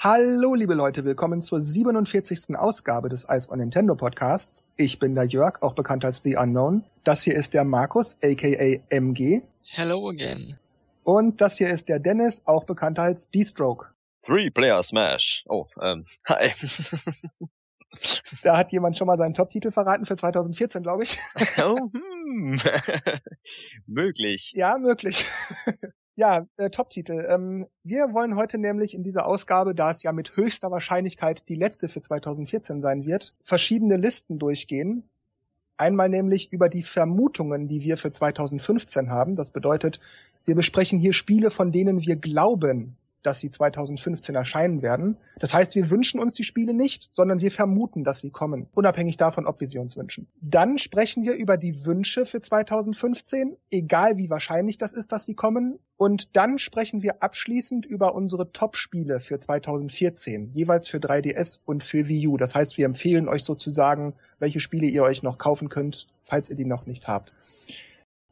Hallo, liebe Leute, willkommen zur 47. Ausgabe des Ice on Nintendo Podcasts. Ich bin der Jörg, auch bekannt als The Unknown. Das hier ist der Markus, aka MG. Hello again. Und das hier ist der Dennis, auch bekannt als D-Stroke. Three-Player Smash. Oh, ähm, hi. da hat jemand schon mal seinen Top-Titel verraten für 2014, glaube ich. oh, hm. möglich. Ja, möglich. Ja, äh, Top-Titel. Ähm, wir wollen heute nämlich in dieser Ausgabe, da es ja mit höchster Wahrscheinlichkeit die letzte für 2014 sein wird, verschiedene Listen durchgehen. Einmal nämlich über die Vermutungen, die wir für 2015 haben. Das bedeutet, wir besprechen hier Spiele, von denen wir glauben, dass sie 2015 erscheinen werden. Das heißt, wir wünschen uns die Spiele nicht, sondern wir vermuten, dass sie kommen, unabhängig davon, ob wir sie uns wünschen. Dann sprechen wir über die Wünsche für 2015, egal wie wahrscheinlich das ist, dass sie kommen. Und dann sprechen wir abschließend über unsere Top-Spiele für 2014, jeweils für 3DS und für Wii U. Das heißt, wir empfehlen euch sozusagen, welche Spiele ihr euch noch kaufen könnt, falls ihr die noch nicht habt.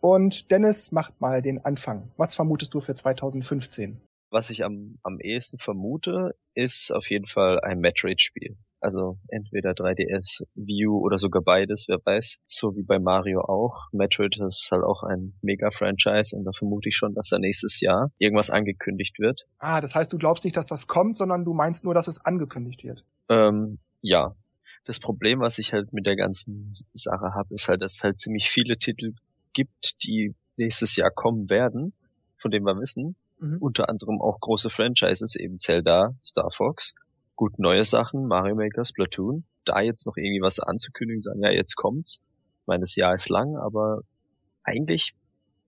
Und Dennis macht mal den Anfang. Was vermutest du für 2015? Was ich am, am ehesten vermute, ist auf jeden Fall ein Metroid-Spiel. Also entweder 3DS, Wii U oder sogar beides, wer weiß. So wie bei Mario auch. Metroid ist halt auch ein Mega-Franchise und da vermute ich schon, dass da nächstes Jahr irgendwas angekündigt wird. Ah, das heißt, du glaubst nicht, dass das kommt, sondern du meinst nur, dass es angekündigt wird. Ähm, ja. Das Problem, was ich halt mit der ganzen Sache habe, ist halt, dass es halt ziemlich viele Titel gibt, die nächstes Jahr kommen werden, von denen wir wissen, Mhm. Unter anderem auch große Franchises, eben Zelda, Star Fox. Gut, neue Sachen, Mario Maker, Splatoon. Da jetzt noch irgendwie was anzukündigen, sagen, ja, jetzt kommt's. Ich meine, das Jahr ist lang, aber eigentlich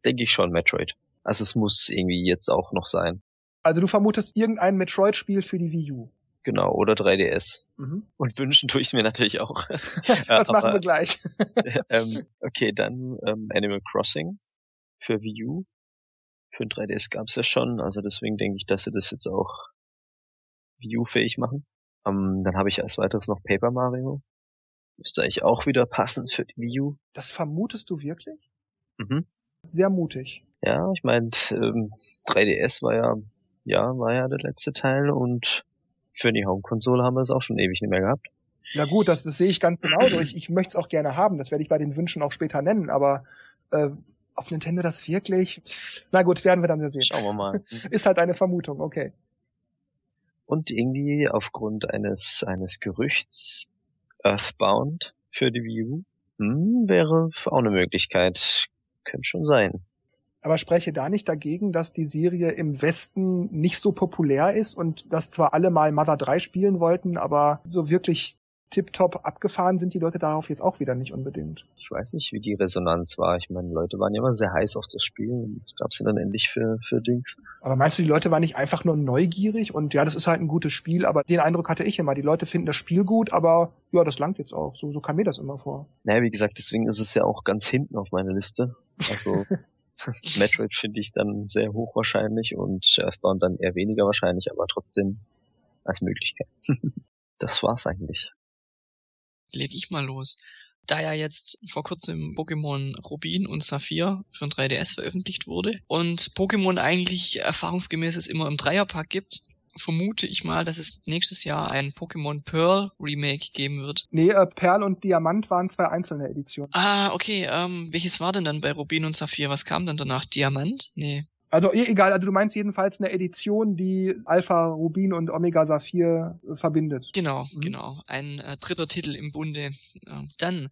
denke ich schon Metroid. Also es muss irgendwie jetzt auch noch sein. Also du vermutest irgendein Metroid-Spiel für die Wii U. Genau, oder 3DS. Mhm. Und wünschen tue ich mir natürlich auch. das machen wir gleich. ähm, okay, dann ähm, Animal Crossing für Wii U für ein 3DS gab's ja schon, also deswegen denke ich, dass sie das jetzt auch Wii U-fähig machen. Um, ähm, dann habe ich als weiteres noch Paper Mario. Müsste eigentlich auch wieder passen für die Wii U. Das vermutest du wirklich? Mhm. Sehr mutig. Ja, ich meine, ähm, 3DS war ja, ja, war ja der letzte Teil und für die Home-Konsole haben wir es auch schon ewig nicht mehr gehabt. Ja gut, das, das sehe ich ganz genauso. Ich, ich möchte es auch gerne haben. Das werde ich bei den Wünschen auch später nennen. Aber äh, auf Nintendo das wirklich? Na gut, werden wir dann sehen. Schauen wir mal. Ist halt eine Vermutung, okay. Und irgendwie aufgrund eines, eines Gerüchts Earthbound für die Wii U hm, wäre auch eine Möglichkeit. Könnte schon sein. Aber spreche da nicht dagegen, dass die Serie im Westen nicht so populär ist und dass zwar alle mal Mother 3 spielen wollten, aber so wirklich tipptopp abgefahren sind die Leute darauf jetzt auch wieder nicht unbedingt. Ich weiß nicht, wie die Resonanz war. Ich meine, Leute waren ja immer sehr heiß auf das Spiel und es gab sie dann endlich für, für Dings. Aber meinst du, die Leute waren nicht einfach nur neugierig und ja, das ist halt ein gutes Spiel, aber den Eindruck hatte ich immer. Die Leute finden das Spiel gut, aber ja, das langt jetzt auch. So, so kam mir das immer vor. Naja, wie gesagt, deswegen ist es ja auch ganz hinten auf meiner Liste. Also Metroid finde ich dann sehr hoch wahrscheinlich und Earthbound dann eher weniger wahrscheinlich, aber trotzdem als Möglichkeit. das war's eigentlich leg ich mal los. Da ja jetzt vor kurzem Pokémon Rubin und Saphir für ein 3DS veröffentlicht wurde und Pokémon eigentlich erfahrungsgemäß es immer im Dreierpack gibt, vermute ich mal, dass es nächstes Jahr ein Pokémon Pearl Remake geben wird. Nee, äh, Perl und Diamant waren zwei einzelne Editionen. Ah, okay. Ähm, welches war denn dann bei Rubin und Saphir? Was kam dann danach? Diamant? Nee. Also e-, egal, also du meinst jedenfalls eine Edition, die Alpha Rubin und Omega Saphir äh, verbindet. Genau, mhm. genau. Ein äh, dritter Titel im Bunde. Ja. Dann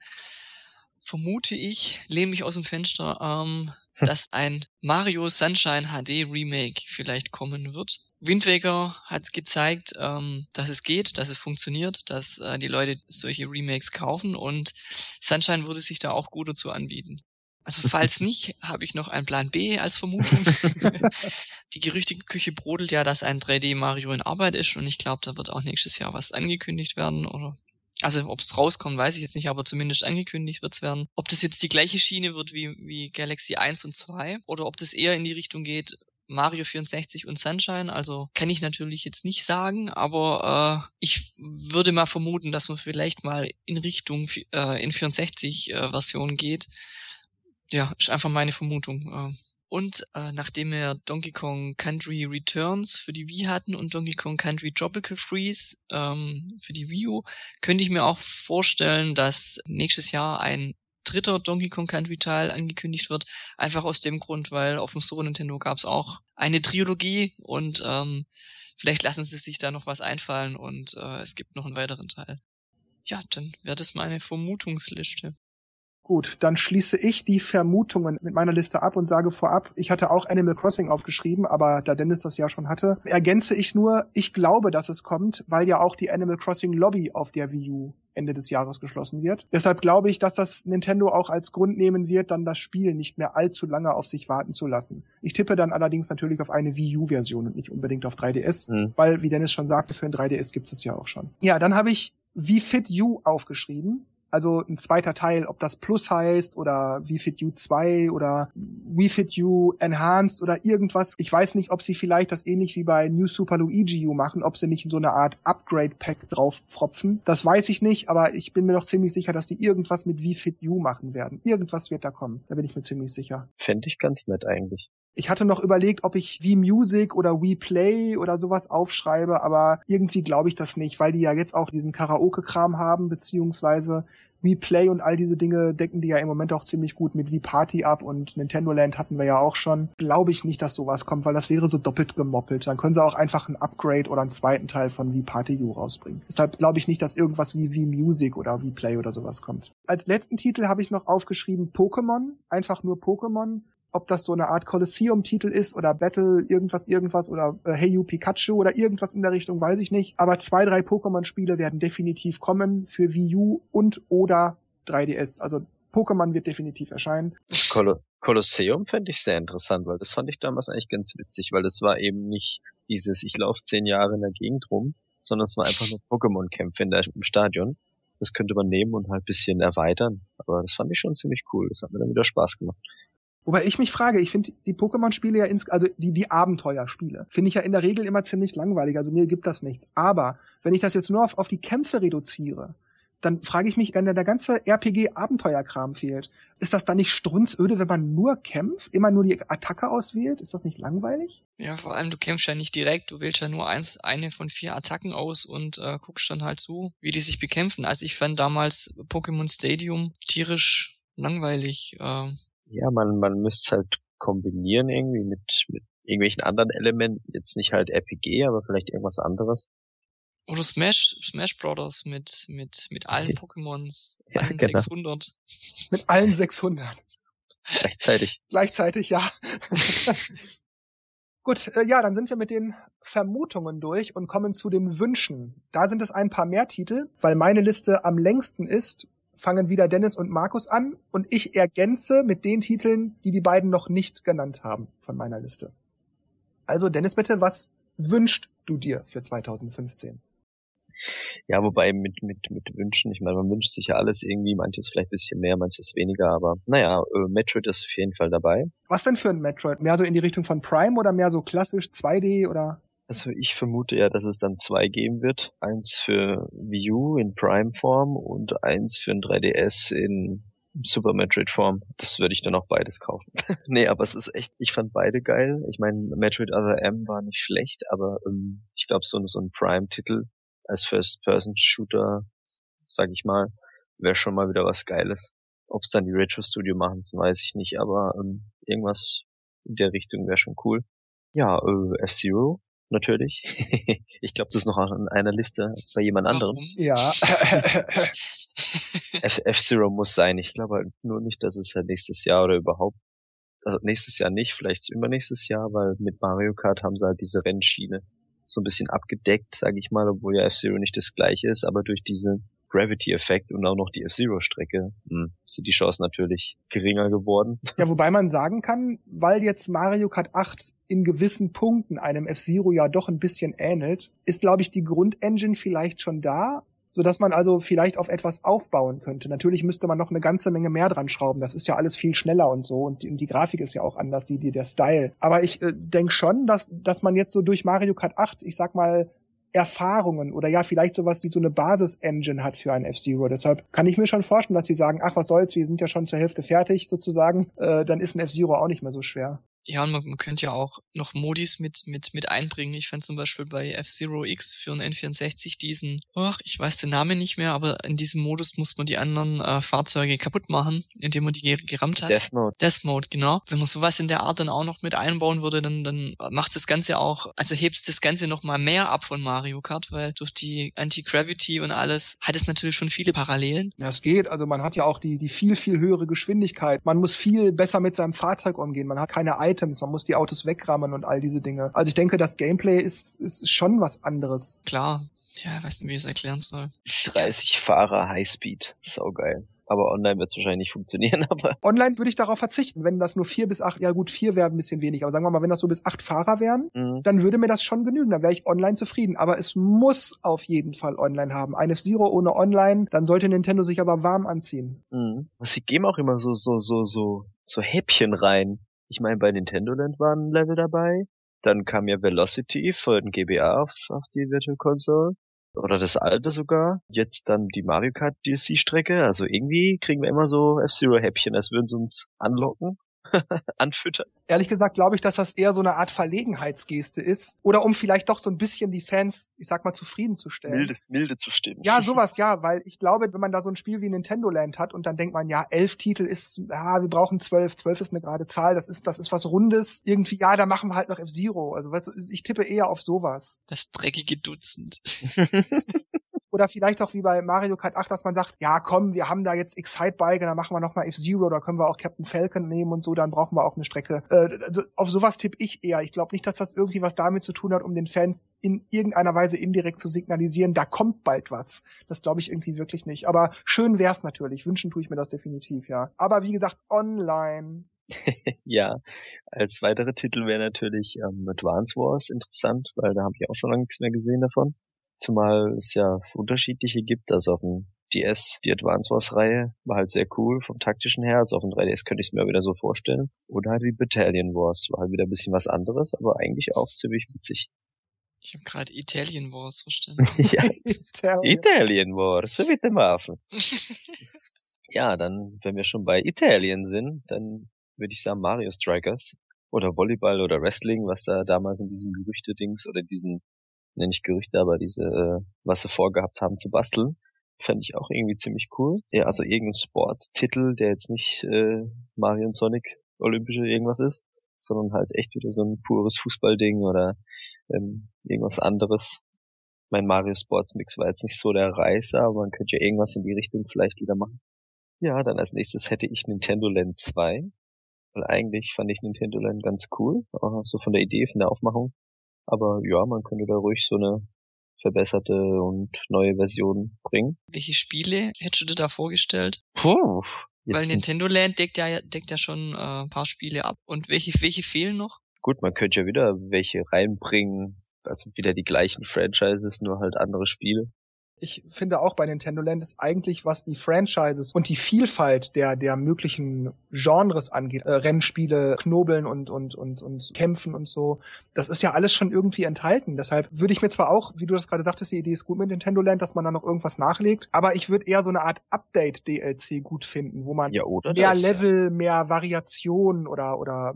vermute ich, lehne mich aus dem Fenster, ähm, dass ein Mario Sunshine HD Remake vielleicht kommen wird. Wind Waker hat gezeigt, ähm, dass es geht, dass es funktioniert, dass äh, die Leute solche Remakes kaufen und Sunshine würde sich da auch gut dazu anbieten. Also falls nicht, habe ich noch einen Plan B als Vermutung. die Gerüchteküche brodelt ja, dass ein 3D Mario in Arbeit ist und ich glaube, da wird auch nächstes Jahr was angekündigt werden oder also ob es rauskommt, weiß ich jetzt nicht, aber zumindest angekündigt wird's werden. Ob das jetzt die gleiche Schiene wird wie, wie Galaxy 1 und 2 oder ob das eher in die Richtung geht, Mario 64 und Sunshine, also kann ich natürlich jetzt nicht sagen, aber äh, ich würde mal vermuten, dass man vielleicht mal in Richtung äh, in 64 äh, Version geht ja, ist einfach meine Vermutung. Und äh, nachdem wir Donkey Kong Country Returns für die Wii hatten und Donkey Kong Country Tropical Freeze ähm, für die Wii U, könnte ich mir auch vorstellen, dass nächstes Jahr ein dritter Donkey Kong Country Teil angekündigt wird. Einfach aus dem Grund, weil auf dem Super Nintendo gab es auch eine Trilogie und ähm, vielleicht lassen sie sich da noch was einfallen und äh, es gibt noch einen weiteren Teil. Ja, dann wäre das meine Vermutungsliste. Gut, dann schließe ich die Vermutungen mit meiner Liste ab und sage vorab, ich hatte auch Animal Crossing aufgeschrieben, aber da Dennis das ja schon hatte, ergänze ich nur, ich glaube, dass es kommt, weil ja auch die Animal Crossing Lobby auf der Wii U Ende des Jahres geschlossen wird. Deshalb glaube ich, dass das Nintendo auch als Grund nehmen wird, dann das Spiel nicht mehr allzu lange auf sich warten zu lassen. Ich tippe dann allerdings natürlich auf eine Wii U-Version und nicht unbedingt auf 3DS, mhm. weil, wie Dennis schon sagte, für ein 3DS gibt es ja auch schon. Ja, dann habe ich Wie Fit You aufgeschrieben also ein zweiter Teil, ob das Plus heißt oder Wii Fit U 2 oder Wii Fit U Enhanced oder irgendwas. Ich weiß nicht, ob sie vielleicht das ähnlich wie bei New Super Luigi U machen, ob sie nicht in so eine Art Upgrade Pack drauf pfropfen. Das weiß ich nicht, aber ich bin mir doch ziemlich sicher, dass die irgendwas mit Wii Fit U machen werden. Irgendwas wird da kommen. Da bin ich mir ziemlich sicher. Fände ich ganz nett eigentlich. Ich hatte noch überlegt, ob ich Wii Music oder Wii Play oder sowas aufschreibe, aber irgendwie glaube ich das nicht, weil die ja jetzt auch diesen Karaoke-Kram haben, beziehungsweise Wii Play und all diese Dinge decken die ja im Moment auch ziemlich gut mit Wii Party ab und Nintendo Land hatten wir ja auch schon. Glaube ich nicht, dass sowas kommt, weil das wäre so doppelt gemoppelt. Dann können sie auch einfach ein Upgrade oder einen zweiten Teil von Wii Party U rausbringen. Deshalb glaube ich nicht, dass irgendwas wie Wii Music oder Wii Play oder sowas kommt. Als letzten Titel habe ich noch aufgeschrieben Pokémon, einfach nur Pokémon ob das so eine Art Colosseum-Titel ist oder Battle irgendwas, irgendwas oder äh, Hey You Pikachu oder irgendwas in der Richtung, weiß ich nicht. Aber zwei, drei Pokémon-Spiele werden definitiv kommen für Wii U und oder 3DS. Also Pokémon wird definitiv erscheinen. Col Kolosseum fände ich sehr interessant, weil das fand ich damals eigentlich ganz witzig, weil das war eben nicht dieses, ich laufe zehn Jahre in der Gegend rum, sondern es war einfach nur Pokémon-Kämpfe im Stadion. Das könnte man nehmen und halt bisschen erweitern. Aber das fand ich schon ziemlich cool. Das hat mir dann wieder Spaß gemacht. Wobei ich mich frage, ich finde die Pokémon-Spiele ja ins, also die, die Abenteuerspiele, finde ich ja in der Regel immer ziemlich langweilig. Also mir gibt das nichts. Aber wenn ich das jetzt nur auf, auf die Kämpfe reduziere, dann frage ich mich, wenn der ganze RPG-Abenteuerkram fehlt, ist das dann nicht strunzöde, wenn man nur kämpft, immer nur die Attacke auswählt? Ist das nicht langweilig? Ja, vor allem du kämpfst ja nicht direkt, du wählst ja nur eins, eine von vier Attacken aus und äh, guckst dann halt zu, wie die sich bekämpfen. Also ich fand damals Pokémon Stadium tierisch langweilig. Äh, ja, man, man müsste es halt kombinieren irgendwie mit, mit irgendwelchen anderen Elementen. Jetzt nicht halt RPG, aber vielleicht irgendwas anderes. Oder Smash, Smash Brothers mit, mit, mit allen Pokémons, ja, allen genau. 600. Mit allen 600. Gleichzeitig. Gleichzeitig, ja. Gut, äh, ja, dann sind wir mit den Vermutungen durch und kommen zu den Wünschen. Da sind es ein paar mehr Titel, weil meine Liste am längsten ist fangen wieder Dennis und Markus an und ich ergänze mit den Titeln, die die beiden noch nicht genannt haben von meiner Liste. Also Dennis bitte, was wünschst du dir für 2015? Ja, wobei mit, mit, mit Wünschen, ich meine, man wünscht sich ja alles irgendwie, manches vielleicht ein bisschen mehr, manches weniger, aber naja, äh, Metroid ist auf jeden Fall dabei. Was denn für ein Metroid? Mehr so in die Richtung von Prime oder mehr so klassisch 2D oder? Also ich vermute ja, dass es dann zwei geben wird. Eins für Wii U in Prime-Form und eins für ein 3DS in Super Metroid Form. Das würde ich dann auch beides kaufen. nee, aber es ist echt, ich fand beide geil. Ich meine, Metroid Other M war nicht schlecht, aber ähm, ich glaube, so, so ein Prime-Titel als First-Person-Shooter, sag ich mal, wäre schon mal wieder was Geiles. Ob es dann die Retro Studio machen, weiß ich nicht, aber ähm, irgendwas in der Richtung wäre schon cool. Ja, äh, F-Zero natürlich. ich glaube, das ist noch an einer Liste bei jemand anderem. Ja. F-Zero muss sein. Ich glaube halt nur nicht, dass es halt nächstes Jahr oder überhaupt, also nächstes Jahr nicht, vielleicht übernächstes Jahr, weil mit Mario Kart haben sie halt diese Rennschiene so ein bisschen abgedeckt, sage ich mal, obwohl ja F-Zero nicht das gleiche ist, aber durch diese Gravity-Effekt und auch noch die F-Zero-Strecke, hm, sind die Chancen natürlich geringer geworden. Ja, wobei man sagen kann, weil jetzt Mario Kart 8 in gewissen Punkten einem F-Zero ja doch ein bisschen ähnelt, ist, glaube ich, die Grundengine vielleicht schon da, so dass man also vielleicht auf etwas aufbauen könnte. Natürlich müsste man noch eine ganze Menge mehr dran schrauben. Das ist ja alles viel schneller und so und die, und die Grafik ist ja auch anders, die, die der Style. Aber ich äh, denke schon, dass dass man jetzt so durch Mario Kart 8, ich sag mal Erfahrungen oder ja, vielleicht sowas wie so eine Basis-Engine hat für ein F-Zero. Deshalb kann ich mir schon vorstellen, dass sie sagen, ach, was soll's, wir sind ja schon zur Hälfte fertig sozusagen, äh, dann ist ein F-Zero auch nicht mehr so schwer. Ja, und man, man könnte ja auch noch Modis mit, mit, mit einbringen. Ich fand zum Beispiel bei F-Zero X für einen N64 diesen, ach, ich weiß den Namen nicht mehr, aber in diesem Modus muss man die anderen äh, Fahrzeuge kaputt machen, indem man die gerammt hat. Death Mode. Death Mode, genau. Wenn man sowas in der Art dann auch noch mit einbauen würde, dann, dann macht das Ganze auch, also hebt das Ganze noch mal mehr ab von Mario Kart, weil durch die Anti-Gravity und alles hat es natürlich schon viele Parallelen. Ja, es geht. Also man hat ja auch die, die viel, viel höhere Geschwindigkeit. Man muss viel besser mit seinem Fahrzeug umgehen. Man hat keine Items, man muss die Autos wegrammen und all diese Dinge. Also ich denke, das Gameplay ist, ist schon was anderes. Klar. Ja, ich weiß nicht, wie ich es erklären soll. 30 Fahrer Highspeed. Saugeil. Aber online wird es wahrscheinlich nicht funktionieren, aber. Online würde ich darauf verzichten, wenn das nur vier bis acht, ja gut, vier wäre ein bisschen wenig, aber sagen wir mal, wenn das so bis acht Fahrer wären, mhm. dann würde mir das schon genügen, dann wäre ich online zufrieden. Aber es muss auf jeden Fall online haben. Ein F-Zero ohne online, dann sollte Nintendo sich aber warm anziehen. Mhm. Sie geben auch immer so, so, so, so, so Häppchen rein. Ich meine, bei Nintendo Land waren ein Level dabei. Dann kam ja Velocity den GBA auf, auf die Virtual Console oder das alte sogar. Jetzt dann die Mario Kart DLC-Strecke. Also irgendwie kriegen wir immer so F-Zero-Häppchen, als würden sie uns anlocken. anfüttern. Ehrlich gesagt glaube ich, dass das eher so eine Art Verlegenheitsgeste ist. Oder um vielleicht doch so ein bisschen die Fans, ich sag mal, zufriedenzustellen. Milde, milde zu stimmen. Ja, sowas, ja, weil ich glaube, wenn man da so ein Spiel wie Nintendo Land hat und dann denkt man, ja, elf Titel ist, ja, wir brauchen zwölf, zwölf ist eine gerade Zahl, das ist, das ist was Rundes. Irgendwie, ja, da machen wir halt noch F-Zero. Also weißt du, ich tippe eher auf sowas. Das dreckige Dutzend. Oder vielleicht auch wie bei Mario Kart 8, dass man sagt, ja komm, wir haben da jetzt Excite-Bike, dann machen wir nochmal F-Zero, da können wir auch Captain Falcon nehmen und so, dann brauchen wir auch eine Strecke. Äh, also auf sowas tippe ich eher. Ich glaube nicht, dass das irgendwie was damit zu tun hat, um den Fans in irgendeiner Weise indirekt zu signalisieren, da kommt bald was. Das glaube ich irgendwie wirklich nicht. Aber schön wär's natürlich. Wünschen tue ich mir das definitiv, ja. Aber wie gesagt, online. ja, als weitere Titel wäre natürlich ähm, Advance Wars interessant, weil da habe ich auch schon lange nichts mehr gesehen davon. Zumal es ja unterschiedliche gibt. Also auf dem DS, die Advance Wars Reihe, war halt sehr cool vom taktischen her. Also auf dem 3DS könnte ich es mir wieder so vorstellen. Oder halt die Battalion Wars, war halt wieder ein bisschen was anderes, aber eigentlich auch ziemlich witzig. Ich habe gerade Italian Wars verstanden. ja, Italian. Italian Wars, so wie dem Hafen. ja, dann, wenn wir schon bei Italien sind, dann würde ich sagen Mario Strikers oder Volleyball oder Wrestling, was da damals in diesem Gerüchte-Dings oder diesen nenne ich Gerüchte, aber diese, äh, was sie vorgehabt haben zu basteln, fände ich auch irgendwie ziemlich cool. Ja, also irgendein Sporttitel, der jetzt nicht äh, Mario und Sonic Olympische irgendwas ist, sondern halt echt wieder so ein pures Fußballding oder ähm, irgendwas anderes. Mein Mario Sports Mix war jetzt nicht so der Reißer, aber man könnte ja irgendwas in die Richtung vielleicht wieder machen. Ja, dann als nächstes hätte ich Nintendo Land 2. Weil eigentlich fand ich Nintendo Land ganz cool, auch so von der Idee, von der Aufmachung. Aber ja, man könnte da ruhig so eine verbesserte und neue Version bringen. Welche Spiele hättest du dir da vorgestellt? Puh, Weil Nintendo Land deckt ja, deckt ja schon äh, ein paar Spiele ab. Und welche, welche fehlen noch? Gut, man könnte ja wieder welche reinbringen. Also wieder die gleichen Franchises, nur halt andere Spiele. Ich finde auch bei Nintendo Land ist eigentlich, was die Franchises und die Vielfalt der, der möglichen Genres angeht, äh, Rennspiele, Knobeln und, und, und, und Kämpfen und so, das ist ja alles schon irgendwie enthalten. Deshalb würde ich mir zwar auch, wie du das gerade sagtest, die Idee ist gut mit Nintendo Land, dass man da noch irgendwas nachlegt, aber ich würde eher so eine Art Update-DLC gut finden, wo man ja, mehr das, Level, ja. mehr Variationen oder, oder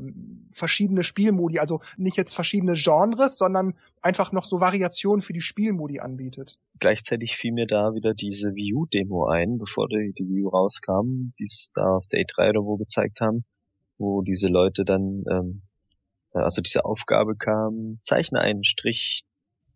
verschiedene Spielmodi, also nicht jetzt verschiedene Genres, sondern einfach noch so Variationen für die Spielmodi anbietet. Gleichzeitig fiel mir da wieder diese Wii U Demo ein, bevor die, die Wii U rauskam, die es da auf der E3 oder wo gezeigt haben, wo diese Leute dann, ähm, also diese Aufgabe kam, zeichne einen Strich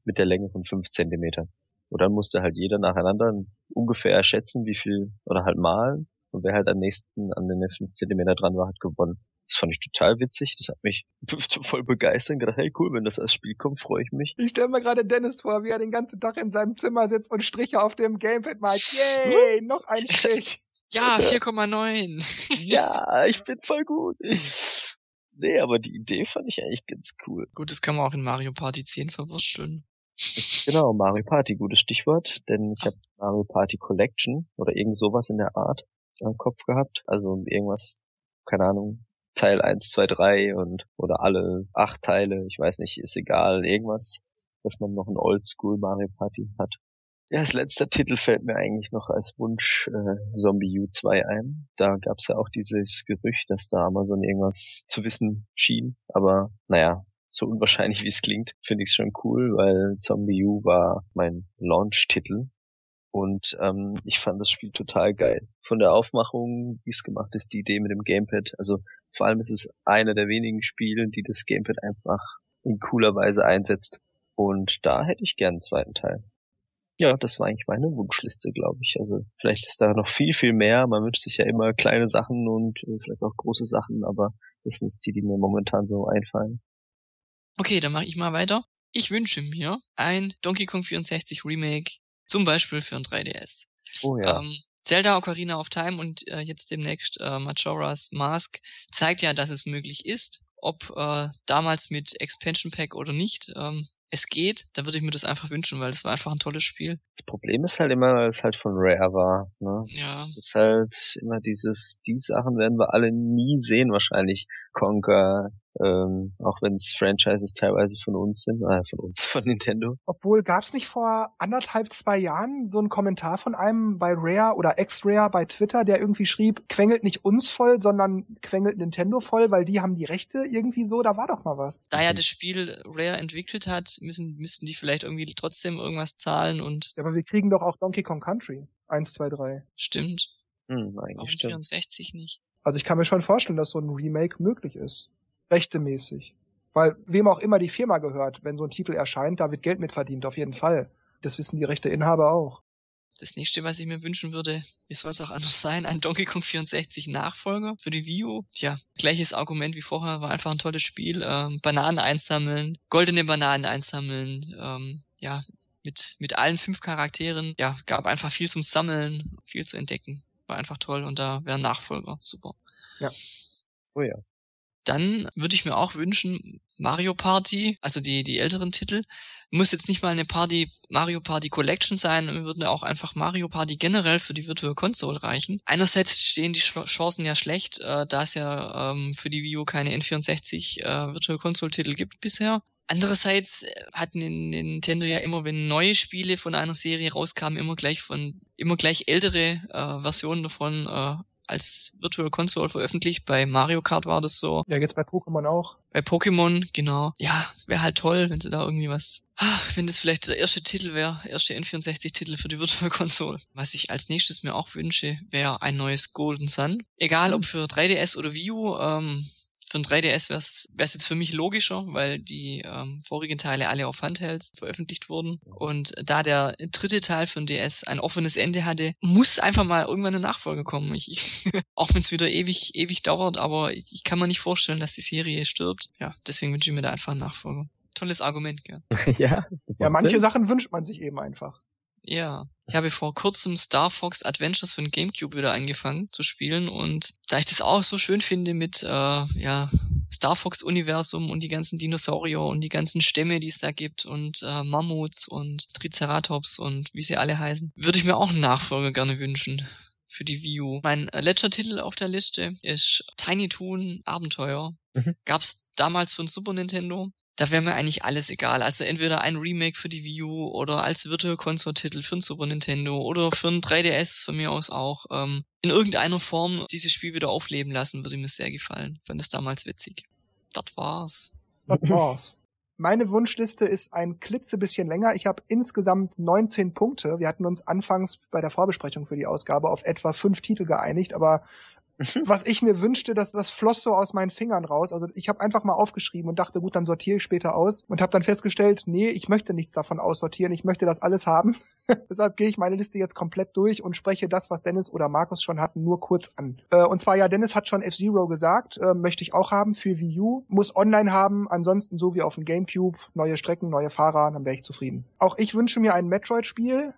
mit der Länge von fünf Zentimeter. Und dann musste halt jeder nacheinander ungefähr schätzen, wie viel, oder halt malen. Und wer halt am nächsten an den fünf Zentimeter dran war, hat gewonnen. Das fand ich total witzig. Das hat mich voll begeistert. Gedacht, hey cool, wenn das als Spiel kommt, freue ich mich. Ich stelle mir gerade Dennis vor, wie er den ganzen Tag in seinem Zimmer sitzt und Striche auf dem Gamepad malt. Yay, noch ein Strich. Ja, 4,9. ja, ich bin voll gut. Nee, aber die Idee fand ich eigentlich ganz cool. Gut, das kann man auch in Mario Party 10 verwursteln. Genau, Mario Party, gutes Stichwort, denn ich habe Mario Party Collection oder irgend sowas in der Art im Kopf gehabt. Also irgendwas, keine Ahnung, Teil 1, 2, 3 und oder alle acht Teile, ich weiß nicht, ist egal, irgendwas, dass man noch ein Oldschool Mario Party hat. Ja, als letzter Titel fällt mir eigentlich noch als Wunsch äh, Zombie U2 ein. Da gab es ja auch dieses Gerücht, dass da Amazon irgendwas zu wissen schien. Aber naja, so unwahrscheinlich wie es klingt, finde ich es schon cool, weil Zombie U war mein Launch-Titel. Und ähm, ich fand das Spiel total geil. Von der Aufmachung, wie es gemacht ist, die Idee mit dem Gamepad. Also vor allem ist es einer der wenigen Spiele, die das Gamepad einfach in cooler Weise einsetzt. Und da hätte ich gern einen zweiten Teil. Ja, das war eigentlich meine Wunschliste, glaube ich. Also vielleicht ist da noch viel, viel mehr. Man wünscht sich ja immer kleine Sachen und äh, vielleicht auch große Sachen, aber das sind die, die mir momentan so einfallen. Okay, dann mache ich mal weiter. Ich wünsche mir ein Donkey Kong 64 Remake, zum Beispiel für ein 3DS. Oh ja. Ähm, Zelda Ocarina of Time und äh, jetzt demnächst äh, Majora's Mask zeigt ja, dass es möglich ist. Ob äh, damals mit Expansion Pack oder nicht, ähm, es geht, dann würde ich mir das einfach wünschen, weil das war einfach ein tolles Spiel. Das Problem ist halt immer, dass es halt von Rare war. Ne? Ja. Es ist halt immer dieses, die Sachen werden wir alle nie sehen wahrscheinlich. Conker, ähm, auch wenn es Franchises teilweise von uns sind, äh, von uns, von Nintendo. Obwohl, gab's nicht vor anderthalb, zwei Jahren so einen Kommentar von einem bei Rare oder Ex-Rare bei Twitter, der irgendwie schrieb, quengelt nicht uns voll, sondern quengelt Nintendo voll, weil die haben die Rechte irgendwie so, da war doch mal was. Da ja das Spiel Rare entwickelt hat, müssen, müssten die vielleicht irgendwie trotzdem irgendwas zahlen und... Ja, aber wir kriegen doch auch Donkey Kong Country. Eins, zwei, drei. Stimmt. Hm, eigentlich Warum stimmt. 64 nicht? Also ich kann mir schon vorstellen, dass so ein Remake möglich ist rechtemäßig. Weil wem auch immer die Firma gehört, wenn so ein Titel erscheint, da wird Geld mit verdient, auf jeden Fall. Das wissen die Rechteinhaber auch. Das nächste, was ich mir wünschen würde, wie soll es auch anders sein, ein Donkey Kong 64 Nachfolger für die Wii U. Tja, gleiches Argument wie vorher, war einfach ein tolles Spiel. Ähm, Bananen einsammeln, goldene Bananen einsammeln, ähm, ja, mit, mit allen fünf Charakteren. Ja, gab einfach viel zum Sammeln, viel zu entdecken. War einfach toll und da wäre ein Nachfolger super. Ja. Oh ja. Dann würde ich mir auch wünschen, Mario Party, also die, die älteren Titel. Muss jetzt nicht mal eine Party, Mario Party Collection sein, wir würden auch einfach Mario Party generell für die Virtual Console reichen. Einerseits stehen die Chancen ja schlecht, äh, da es ja ähm, für die Wii U keine N64 äh, Virtual Console Titel gibt bisher. Andererseits äh, hat Nintendo ja immer, wenn neue Spiele von einer Serie rauskamen, immer gleich von, immer gleich ältere äh, Versionen davon äh, als Virtual Console veröffentlicht. Bei Mario Kart war das so. Ja, jetzt bei Pokémon auch. Bei Pokémon, genau. Ja, wäre halt toll, wenn sie da irgendwie was. Ach, wenn das vielleicht der erste Titel wäre, erste N64-Titel für die Virtual Console. Was ich als nächstes mir auch wünsche, wäre ein neues Golden Sun. Egal ob für 3DS oder Wii U, ähm, für ein 3DS wäre es jetzt für mich logischer, weil die ähm, vorigen Teile alle auf Handhelds veröffentlicht wurden. Und da der dritte Teil ein DS ein offenes Ende hatte, muss einfach mal irgendwann eine Nachfolge kommen. Ich, ich, auch wenn es wieder ewig, ewig dauert, aber ich, ich kann mir nicht vorstellen, dass die Serie stirbt. Ja, deswegen wünsche ich mir da einfach einen Nachfolger. Tolles Argument, gell? ja. Ja, manche Sachen wünscht man sich eben einfach. Ja, ich habe vor kurzem Star Fox Adventures für den Gamecube wieder angefangen zu spielen und da ich das auch so schön finde mit äh, ja Star Fox Universum und die ganzen Dinosaurier und die ganzen Stämme, die es da gibt und äh, Mammuts und Triceratops und wie sie alle heißen, würde ich mir auch einen Nachfolger gerne wünschen für die Wii U. Mein letzter Titel auf der Liste ist Tiny Toon Abenteuer. Mhm. Gab's damals für den Super Nintendo da wäre mir eigentlich alles egal. Also entweder ein Remake für die Wii U oder als Virtual Console Titel für ein Super Nintendo oder für ein 3DS von mir aus auch. Ähm, in irgendeiner Form dieses Spiel wieder aufleben lassen, würde mir sehr gefallen. Fand das damals witzig. Das war's. Das war's. Meine Wunschliste ist ein klitzebisschen länger. Ich habe insgesamt 19 Punkte. Wir hatten uns anfangs bei der Vorbesprechung für die Ausgabe auf etwa fünf Titel geeinigt, aber was ich mir wünschte, dass das floss so aus meinen Fingern raus. Also ich habe einfach mal aufgeschrieben und dachte, gut, dann sortiere ich später aus und habe dann festgestellt, nee, ich möchte nichts davon aussortieren, ich möchte das alles haben. Deshalb gehe ich meine Liste jetzt komplett durch und spreche das, was Dennis oder Markus schon hatten, nur kurz an. Äh, und zwar ja, Dennis hat schon F-Zero gesagt, äh, möchte ich auch haben für Wii U, muss online haben, ansonsten so wie auf dem GameCube, neue Strecken, neue Fahrer, dann wäre ich zufrieden. Auch ich wünsche mir ein Metroid-Spiel,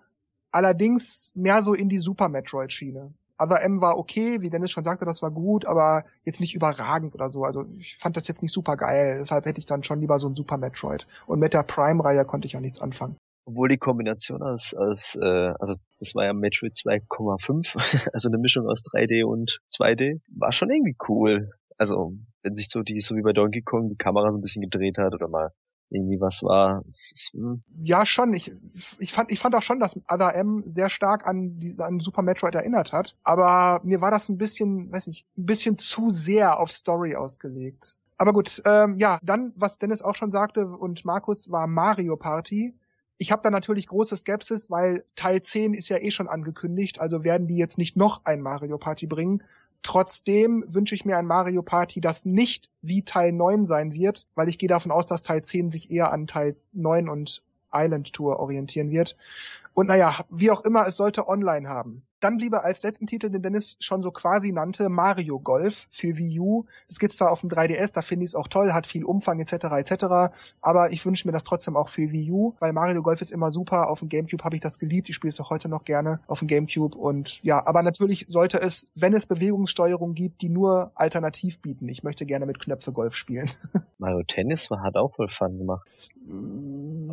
allerdings mehr so in die Super Metroid-Schiene. Other M war okay, wie Dennis schon sagte, das war gut, aber jetzt nicht überragend oder so. Also ich fand das jetzt nicht super geil. Deshalb hätte ich dann schon lieber so ein Super Metroid. Und mit der Prime-Reihe konnte ich ja nichts anfangen. Obwohl die Kombination aus, aus äh, also das war ja Metroid 2,5, also eine Mischung aus 3D und 2D, war schon irgendwie cool. Also wenn sich so die, so wie bei Donkey Kong, die Kamera so ein bisschen gedreht hat oder mal irgendwie was war. Hm. Ja, schon. Ich, ich fand, ich fand auch schon, dass Other M sehr stark an diese, an Super Metroid erinnert hat. Aber mir war das ein bisschen, weiß nicht, ein bisschen zu sehr auf Story ausgelegt. Aber gut, ähm, ja, dann, was Dennis auch schon sagte und Markus, war Mario Party. Ich habe da natürlich große Skepsis, weil Teil 10 ist ja eh schon angekündigt, also werden die jetzt nicht noch ein Mario Party bringen. Trotzdem wünsche ich mir ein Mario Party, das nicht wie Teil 9 sein wird, weil ich gehe davon aus, dass Teil 10 sich eher an Teil 9 und Island Tour orientieren wird. Und naja, wie auch immer, es sollte online haben. Dann lieber als letzten Titel, den Dennis schon so quasi nannte, Mario Golf für Wii U. Es geht zwar auf dem 3DS, da finde ich es auch toll, hat viel Umfang etc. etc. Aber ich wünsche mir das trotzdem auch für Wii U, weil Mario Golf ist immer super. Auf dem GameCube habe ich das geliebt. Ich spiele es auch heute noch gerne auf dem GameCube. Und ja, aber natürlich sollte es, wenn es Bewegungssteuerung gibt, die nur alternativ bieten. Ich möchte gerne mit Knöpfe Golf spielen. Mario Tennis hat auch voll Fun gemacht.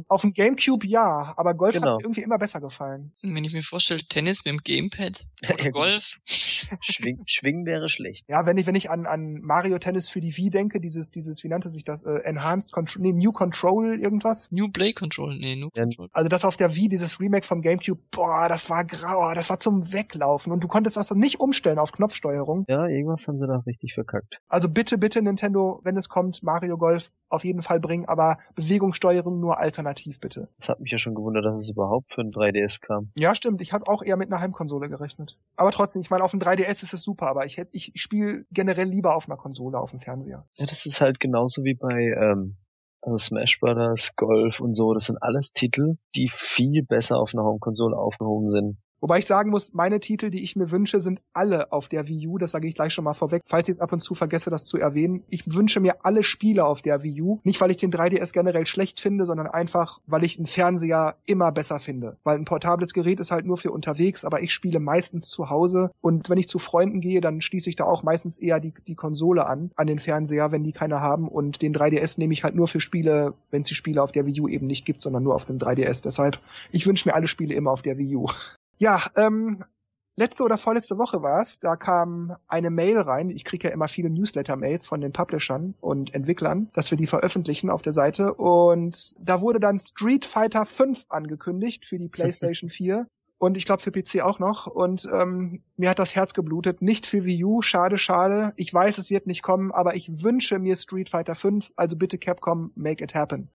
Auf dem GameCube ja, aber Golf genau. hat mir irgendwie immer besser gefallen. Wenn ich mir vorstelle, Tennis mit dem Gamepad Gamepad oder Golf. Schwing, Schwingen wäre schlecht. Ja, wenn ich, wenn ich an, an Mario Tennis für die Wii denke, dieses, dieses, wie nannte sich das, äh, Enhanced Control, nee, New Control irgendwas? New Play Control, nee, New Control. Also das auf der Wii, dieses Remake vom Gamecube, boah, das war grauer, das war zum Weglaufen und du konntest das dann nicht umstellen auf Knopfsteuerung. Ja, irgendwas haben sie da richtig verkackt. Also bitte, bitte Nintendo, wenn es kommt, Mario Golf auf jeden Fall bringen, aber Bewegungssteuerung nur alternativ bitte. Das hat mich ja schon gewundert, dass es überhaupt für ein 3DS kam. Ja, stimmt. Ich habe auch eher mit einer Heimkonsole gerechnet. Aber trotzdem, ich meine, auf dem 3DS ist es super, aber ich ich spiele generell lieber auf einer Konsole, auf dem Fernseher. Ja, das ist halt genauso wie bei ähm, also Smash Brothers, Golf und so. Das sind alles Titel, die viel besser auf einer Home-Konsole aufgehoben sind. Wobei ich sagen muss, meine Titel, die ich mir wünsche, sind alle auf der Wii U. Das sage ich gleich schon mal vorweg, falls ich es ab und zu vergesse, das zu erwähnen. Ich wünsche mir alle Spiele auf der Wii U. Nicht, weil ich den 3DS generell schlecht finde, sondern einfach, weil ich einen Fernseher immer besser finde. Weil ein portables Gerät ist halt nur für unterwegs, aber ich spiele meistens zu Hause. Und wenn ich zu Freunden gehe, dann schließe ich da auch meistens eher die, die Konsole an, an den Fernseher, wenn die keine haben. Und den 3DS nehme ich halt nur für Spiele, wenn es die Spiele auf der Wii U eben nicht gibt, sondern nur auf dem 3DS. Deshalb, ich wünsche mir alle Spiele immer auf der Wii U. Ja, ähm, letzte oder vorletzte Woche war es, da kam eine Mail rein. Ich kriege ja immer viele Newsletter-Mails von den Publishern und Entwicklern, dass wir die veröffentlichen auf der Seite. Und da wurde dann Street Fighter 5 angekündigt für die PlayStation 4. Und ich glaube für PC auch noch. Und ähm, mir hat das Herz geblutet. Nicht für Wii U, schade, schade. Ich weiß, es wird nicht kommen, aber ich wünsche mir Street Fighter 5. Also bitte Capcom, make it happen.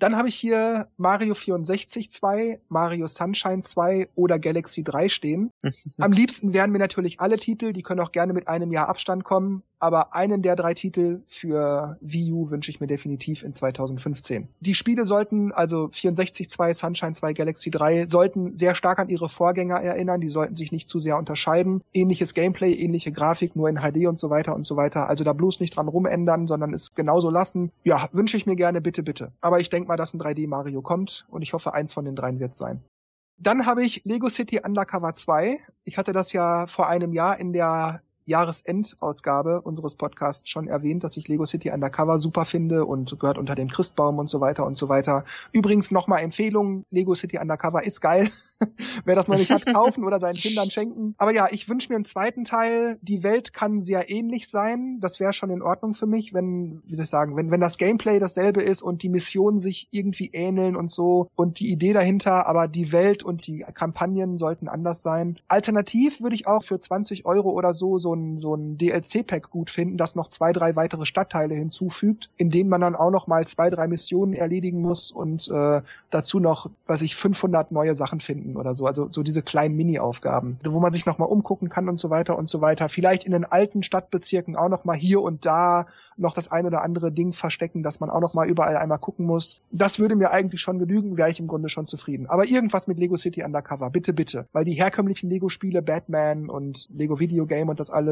Dann habe ich hier Mario 64 2, Mario Sunshine 2 oder Galaxy 3 stehen. Am liebsten wären mir natürlich alle Titel, die können auch gerne mit einem Jahr Abstand kommen, aber einen der drei Titel für Wii U wünsche ich mir definitiv in 2015. Die Spiele sollten, also 64 2, Sunshine 2, Galaxy 3, sollten sehr stark an ihre Vorgänger erinnern, die sollten sich nicht zu sehr unterscheiden. Ähnliches Gameplay, ähnliche Grafik, nur in HD und so weiter und so weiter. Also da bloß nicht dran rumändern, sondern es genauso lassen. Ja, wünsche ich mir gerne, bitte, bitte. Aber ich denke mal, dass ein 3D Mario kommt und ich hoffe, eins von den dreien wird sein. Dann habe ich Lego City Undercover 2. Ich hatte das ja vor einem Jahr in der Jahresendausgabe unseres Podcasts schon erwähnt, dass ich Lego City Undercover super finde und gehört unter den Christbaum und so weiter und so weiter. Übrigens nochmal Empfehlung, Lego City Undercover ist geil. Wer das noch nicht hat, kaufen oder seinen Kindern schenken. Aber ja, ich wünsche mir einen zweiten Teil. Die Welt kann sehr ähnlich sein. Das wäre schon in Ordnung für mich, wenn, wie soll ich sagen, wenn, wenn das Gameplay dasselbe ist und die Missionen sich irgendwie ähneln und so und die Idee dahinter, aber die Welt und die Kampagnen sollten anders sein. Alternativ würde ich auch für 20 Euro oder so so ein, so ein DLC-Pack gut finden, das noch zwei, drei weitere Stadtteile hinzufügt, in denen man dann auch noch mal zwei, drei Missionen erledigen muss und äh, dazu noch, was ich 500 neue Sachen finden oder so. Also so diese kleinen Mini-Aufgaben, wo man sich noch mal umgucken kann und so weiter und so weiter. Vielleicht in den alten Stadtbezirken auch noch mal hier und da noch das ein oder andere Ding verstecken, dass man auch noch mal überall einmal gucken muss. Das würde mir eigentlich schon genügen, wäre ich im Grunde schon zufrieden. Aber irgendwas mit Lego City Undercover, bitte, bitte. Weil die herkömmlichen Lego-Spiele, Batman und Lego Video Game und das alles.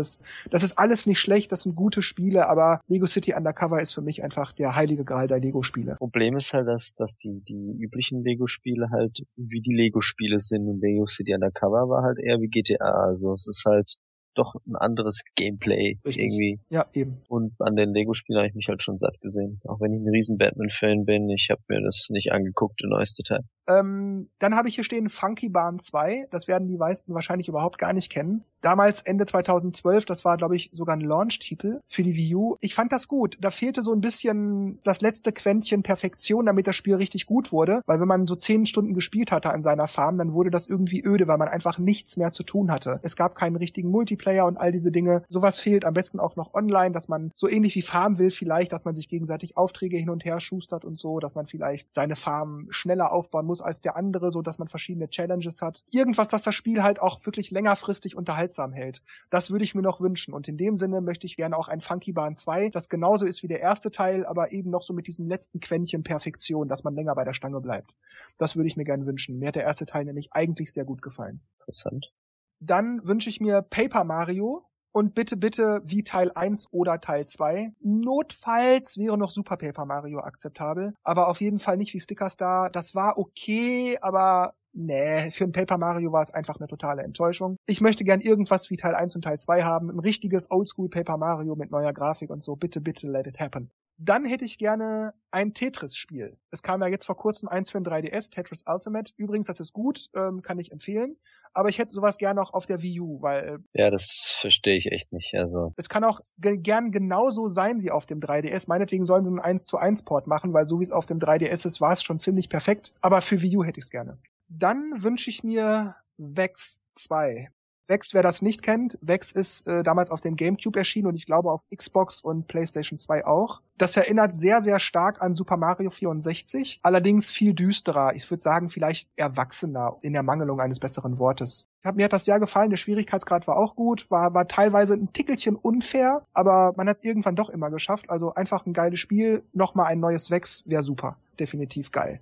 Das ist alles nicht schlecht, das sind gute Spiele, aber Lego City Undercover ist für mich einfach der heilige Gral der Lego-Spiele. Problem ist halt, dass, dass die, die üblichen Lego-Spiele halt wie die Lego-Spiele sind und Lego City Undercover war halt eher wie GTA. Also es ist halt doch ein anderes Gameplay Richtig. irgendwie. Ja, eben. Und an den Lego-Spielen habe ich mich halt schon satt gesehen. Auch wenn ich ein riesen Batman-Fan bin, ich habe mir das nicht angeguckt, der neueste Teil. Ähm, dann habe ich hier stehen Funky Barn 2. Das werden die meisten wahrscheinlich überhaupt gar nicht kennen. Damals Ende 2012, das war glaube ich sogar ein Launch-Titel für die Wii U. Ich fand das gut. Da fehlte so ein bisschen das letzte Quäntchen Perfektion, damit das Spiel richtig gut wurde. Weil wenn man so zehn Stunden gespielt hatte an seiner Farm, dann wurde das irgendwie öde, weil man einfach nichts mehr zu tun hatte. Es gab keinen richtigen Multiplayer und all diese Dinge. Sowas fehlt am besten auch noch online, dass man so ähnlich wie Farm will vielleicht, dass man sich gegenseitig Aufträge hin und her schustert und so, dass man vielleicht seine Farm schneller aufbauen muss als der andere, so dass man verschiedene Challenges hat. Irgendwas, dass das Spiel halt auch wirklich längerfristig unterhaltsam hält. Das würde ich mir noch wünschen. Und in dem Sinne möchte ich gerne auch ein Funky Bahn 2, das genauso ist wie der erste Teil, aber eben noch so mit diesem letzten Quäntchen Perfektion, dass man länger bei der Stange bleibt. Das würde ich mir gerne wünschen. Mir hat der erste Teil nämlich eigentlich sehr gut gefallen. Interessant. Dann wünsche ich mir Paper Mario. Und bitte, bitte wie Teil 1 oder Teil 2. Notfalls wäre noch Super Paper Mario akzeptabel, aber auf jeden Fall nicht wie Sticker Star. Das war okay, aber nee, für ein Paper Mario war es einfach eine totale Enttäuschung. Ich möchte gern irgendwas wie Teil 1 und Teil 2 haben. Ein richtiges Oldschool Paper Mario mit neuer Grafik und so. Bitte, bitte let it happen. Dann hätte ich gerne ein Tetris-Spiel. Es kam ja jetzt vor kurzem eins für ein 3DS, Tetris Ultimate. Übrigens, das ist gut, ähm, kann ich empfehlen. Aber ich hätte sowas gerne auch auf der Wii U, weil... Äh, ja, das verstehe ich echt nicht. Also Es kann auch ge gern genauso sein wie auf dem 3DS. Meinetwegen sollen sie einen 1 zu 1 Port machen, weil so wie es auf dem 3DS ist, war es schon ziemlich perfekt. Aber für Wii U hätte ich es gerne. Dann wünsche ich mir Vex 2. Vex, wer das nicht kennt, Vex ist äh, damals auf dem GameCube erschienen und ich glaube auf Xbox und PlayStation 2 auch. Das erinnert sehr, sehr stark an Super Mario 64, allerdings viel düsterer. Ich würde sagen, vielleicht erwachsener in der Mangelung eines besseren Wortes. Hab, mir hat das sehr gefallen, der Schwierigkeitsgrad war auch gut, war, war teilweise ein Tickelchen unfair, aber man hat es irgendwann doch immer geschafft. Also einfach ein geiles Spiel, nochmal ein neues Vex, wäre super. Definitiv geil.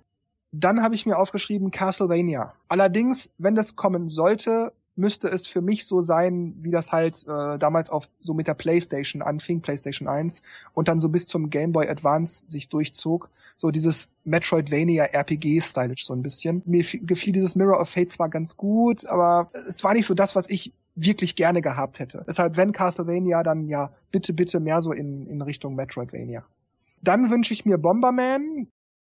Dann habe ich mir aufgeschrieben Castlevania. Allerdings, wenn das kommen sollte, müsste es für mich so sein, wie das halt äh, damals auf so mit der PlayStation anfing, PlayStation 1 und dann so bis zum Game Boy Advance sich durchzog, so dieses Metroidvania RPG stylisch so ein bisschen. Mir gefiel dieses Mirror of Fate zwar ganz gut, aber es war nicht so das, was ich wirklich gerne gehabt hätte. Deshalb wenn Castlevania dann ja bitte bitte mehr so in in Richtung Metroidvania. Dann wünsche ich mir Bomberman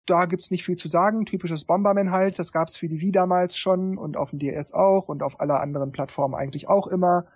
da gibt's nicht viel zu sagen. Typisches Bomberman halt. Das gab's für die Wii damals schon und auf dem DS auch und auf aller anderen Plattformen eigentlich auch immer.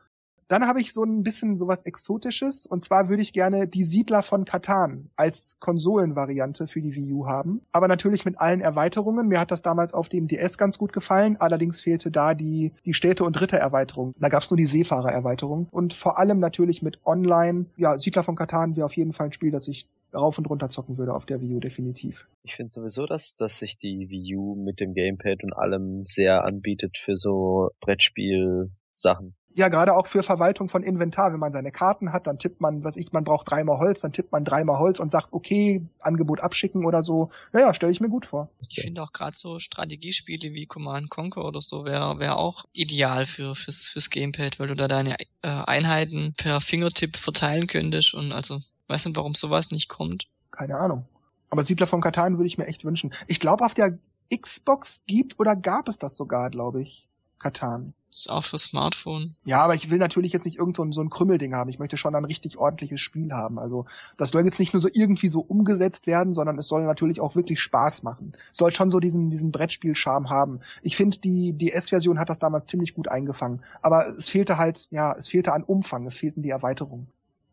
Dann habe ich so ein bisschen sowas Exotisches und zwar würde ich gerne die Siedler von Katan als Konsolenvariante für die Wii U haben, aber natürlich mit allen Erweiterungen. Mir hat das damals auf dem DS ganz gut gefallen, allerdings fehlte da die, die Städte- und Rittererweiterung. Da gab's nur die Seefahrererweiterung und vor allem natürlich mit Online. Ja, Siedler von Katan wäre auf jeden Fall ein Spiel, das ich rauf und runter zocken würde auf der Wii U definitiv. Ich finde sowieso, dass, dass sich die Wii U mit dem Gamepad und allem sehr anbietet für so Brettspiel-Sachen. Ja, gerade auch für Verwaltung von Inventar. Wenn man seine Karten hat, dann tippt man, was ich, man braucht dreimal Holz, dann tippt man dreimal Holz und sagt, okay, Angebot abschicken oder so. Naja, stelle ich mir gut vor. Ich finde auch gerade so Strategiespiele wie Command Conquer oder so wäre wär auch ideal für fürs, fürs Gamepad, weil du da deine äh, Einheiten per Fingertipp verteilen könntest und also weiß nicht, warum sowas nicht kommt. Keine Ahnung. Aber Siedler von Katan würde ich mir echt wünschen. Ich glaube, auf der Xbox gibt oder gab es das sogar, glaube ich. Katan. Ist auch für Smartphone. Ja, aber ich will natürlich jetzt nicht irgend so ein, so ein Krümmelding haben. Ich möchte schon ein richtig ordentliches Spiel haben. Also das soll jetzt nicht nur so irgendwie so umgesetzt werden, sondern es soll natürlich auch wirklich Spaß machen. Es soll schon so diesen, diesen Brettspiel-Charme haben. Ich finde, die DS-Version hat das damals ziemlich gut eingefangen. Aber es fehlte halt, ja, es fehlte an Umfang, es fehlten die Erweiterungen.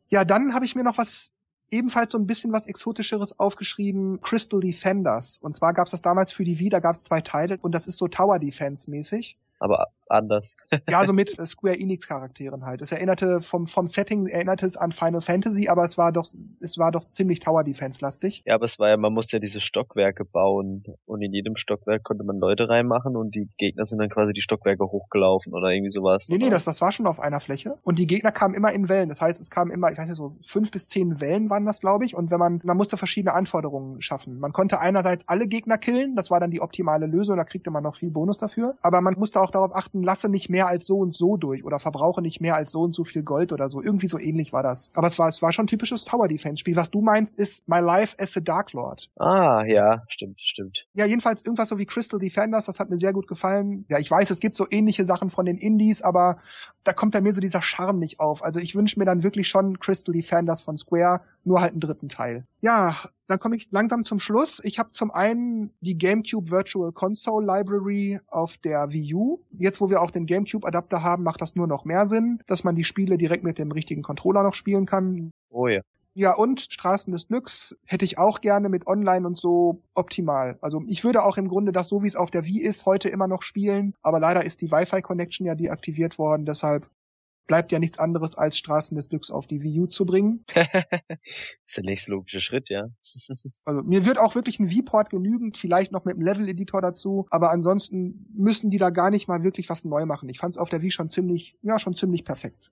Ja, dann habe ich mir noch was ebenfalls so ein bisschen was Exotischeres aufgeschrieben, Crystal Defenders. Und zwar gab es das damals für die Wii, da gab es zwei Teile und das ist so Tower Defense mäßig aber anders. ja, so mit Square Enix Charakteren halt. Es erinnerte vom vom Setting erinnerte es an Final Fantasy, aber es war doch es war doch ziemlich Tower Defense lastig. Ja, aber es war ja man musste ja diese Stockwerke bauen und in jedem Stockwerk konnte man Leute reinmachen und die Gegner sind dann quasi die Stockwerke hochgelaufen oder irgendwie sowas. Nee, nee, das das war schon auf einer Fläche und die Gegner kamen immer in Wellen. Das heißt, es kamen immer, ich weiß nicht so fünf bis zehn Wellen waren das, glaube ich, und wenn man man musste verschiedene Anforderungen schaffen. Man konnte einerseits alle Gegner killen, das war dann die optimale Lösung, da kriegte man noch viel Bonus dafür, aber man musste auch darauf achten, lasse nicht mehr als so und so durch oder verbrauche nicht mehr als so und so viel Gold oder so. Irgendwie so ähnlich war das. Aber es war, es war schon ein typisches Tower Defense Spiel. Was du meinst, ist My Life as a Dark Lord. Ah, ja, stimmt, stimmt. Ja, jedenfalls irgendwas so wie Crystal Defenders, das hat mir sehr gut gefallen. Ja, ich weiß, es gibt so ähnliche Sachen von den Indies, aber da kommt bei mir so dieser Charme nicht auf. Also ich wünsche mir dann wirklich schon Crystal Defenders von Square, nur halt einen dritten Teil. Ja, dann komme ich langsam zum Schluss. Ich habe zum einen die GameCube Virtual Console Library auf der Wii U. Jetzt, wo wir auch den GameCube Adapter haben, macht das nur noch mehr Sinn, dass man die Spiele direkt mit dem richtigen Controller noch spielen kann. Oh ja. Ja, und Straßen des Glücks hätte ich auch gerne mit Online und so optimal. Also ich würde auch im Grunde das, so wie es auf der Wii ist, heute immer noch spielen. Aber leider ist die Wi-Fi-Connection ja deaktiviert worden. Deshalb bleibt ja nichts anderes, als Straßen des Glücks auf die Wii U zu bringen. ist der nächste logische Schritt, ja. also mir wird auch wirklich ein Wii-Port genügend, vielleicht noch mit einem Level-Editor dazu, aber ansonsten müssen die da gar nicht mal wirklich was neu machen. Ich fand es auf der Wii schon ziemlich, ja, schon ziemlich perfekt.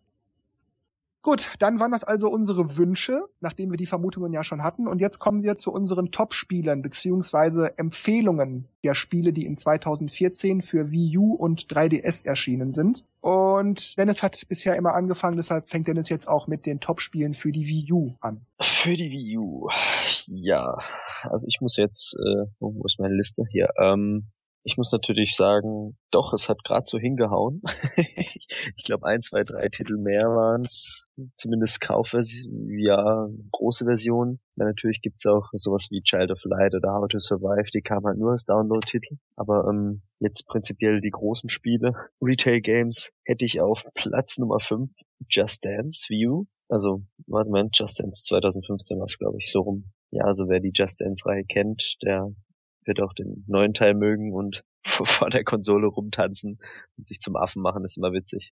Gut, dann waren das also unsere Wünsche, nachdem wir die Vermutungen ja schon hatten. Und jetzt kommen wir zu unseren Top-Spielen beziehungsweise Empfehlungen der Spiele, die in 2014 für Wii U und 3DS erschienen sind. Und Dennis hat bisher immer angefangen, deshalb fängt Dennis jetzt auch mit den Top-Spielen für die Wii U an. Für die Wii U, ja. Also ich muss jetzt, äh, wo ist meine Liste? Hier. Ähm, ich muss natürlich sagen, doch, es hat gerade so hingehauen. ich glaube, ein, zwei, drei Titel mehr waren es. Zumindest Kaufversion, ja, große Version. Ja, natürlich gibt's auch sowas wie Child of Light oder How to Survive, die kamen halt nur als Download-Titel. Aber ähm, jetzt prinzipiell die großen Spiele, Retail-Games, hätte ich auf Platz Nummer 5 Just Dance View. Also, warte mal, Just Dance 2015 war es, glaube ich, so rum. Ja, also wer die Just Dance-Reihe kennt, der wird auch den neuen Teil mögen und vor der Konsole rumtanzen und sich zum Affen machen, ist immer witzig.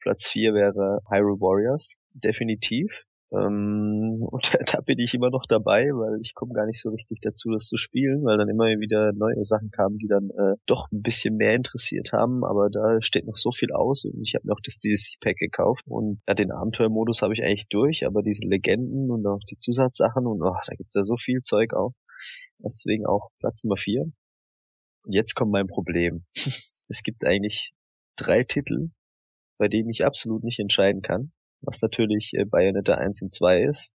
Platz 4 wäre Hyrule Warriors, definitiv. Ähm, und da, bin ich immer noch dabei, weil ich komme gar nicht so richtig dazu, das zu spielen, weil dann immer wieder neue Sachen kamen, die dann äh, doch ein bisschen mehr interessiert haben. Aber da steht noch so viel aus und ich habe mir auch das DLC-Pack gekauft und ja, den Abenteuermodus habe ich eigentlich durch, aber diese Legenden und auch die Zusatzsachen und oh, da gibt's ja so viel Zeug auch. Deswegen auch Platz Nummer vier. Und jetzt kommt mein Problem. es gibt eigentlich drei Titel, bei denen ich absolut nicht entscheiden kann, was natürlich äh, Bayonetta 1 und 2 ist,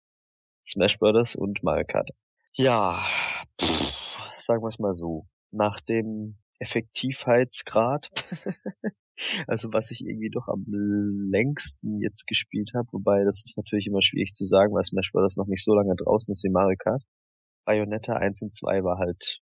Smash Brothers und Mario Kart. Ja, pff, sagen wir es mal so. Nach dem Effektivheitsgrad, also was ich irgendwie doch am längsten jetzt gespielt habe, wobei das ist natürlich immer schwierig zu sagen, weil Smash Brothers noch nicht so lange draußen ist wie Mario Kart. Bayonetta 1 und 2 war halt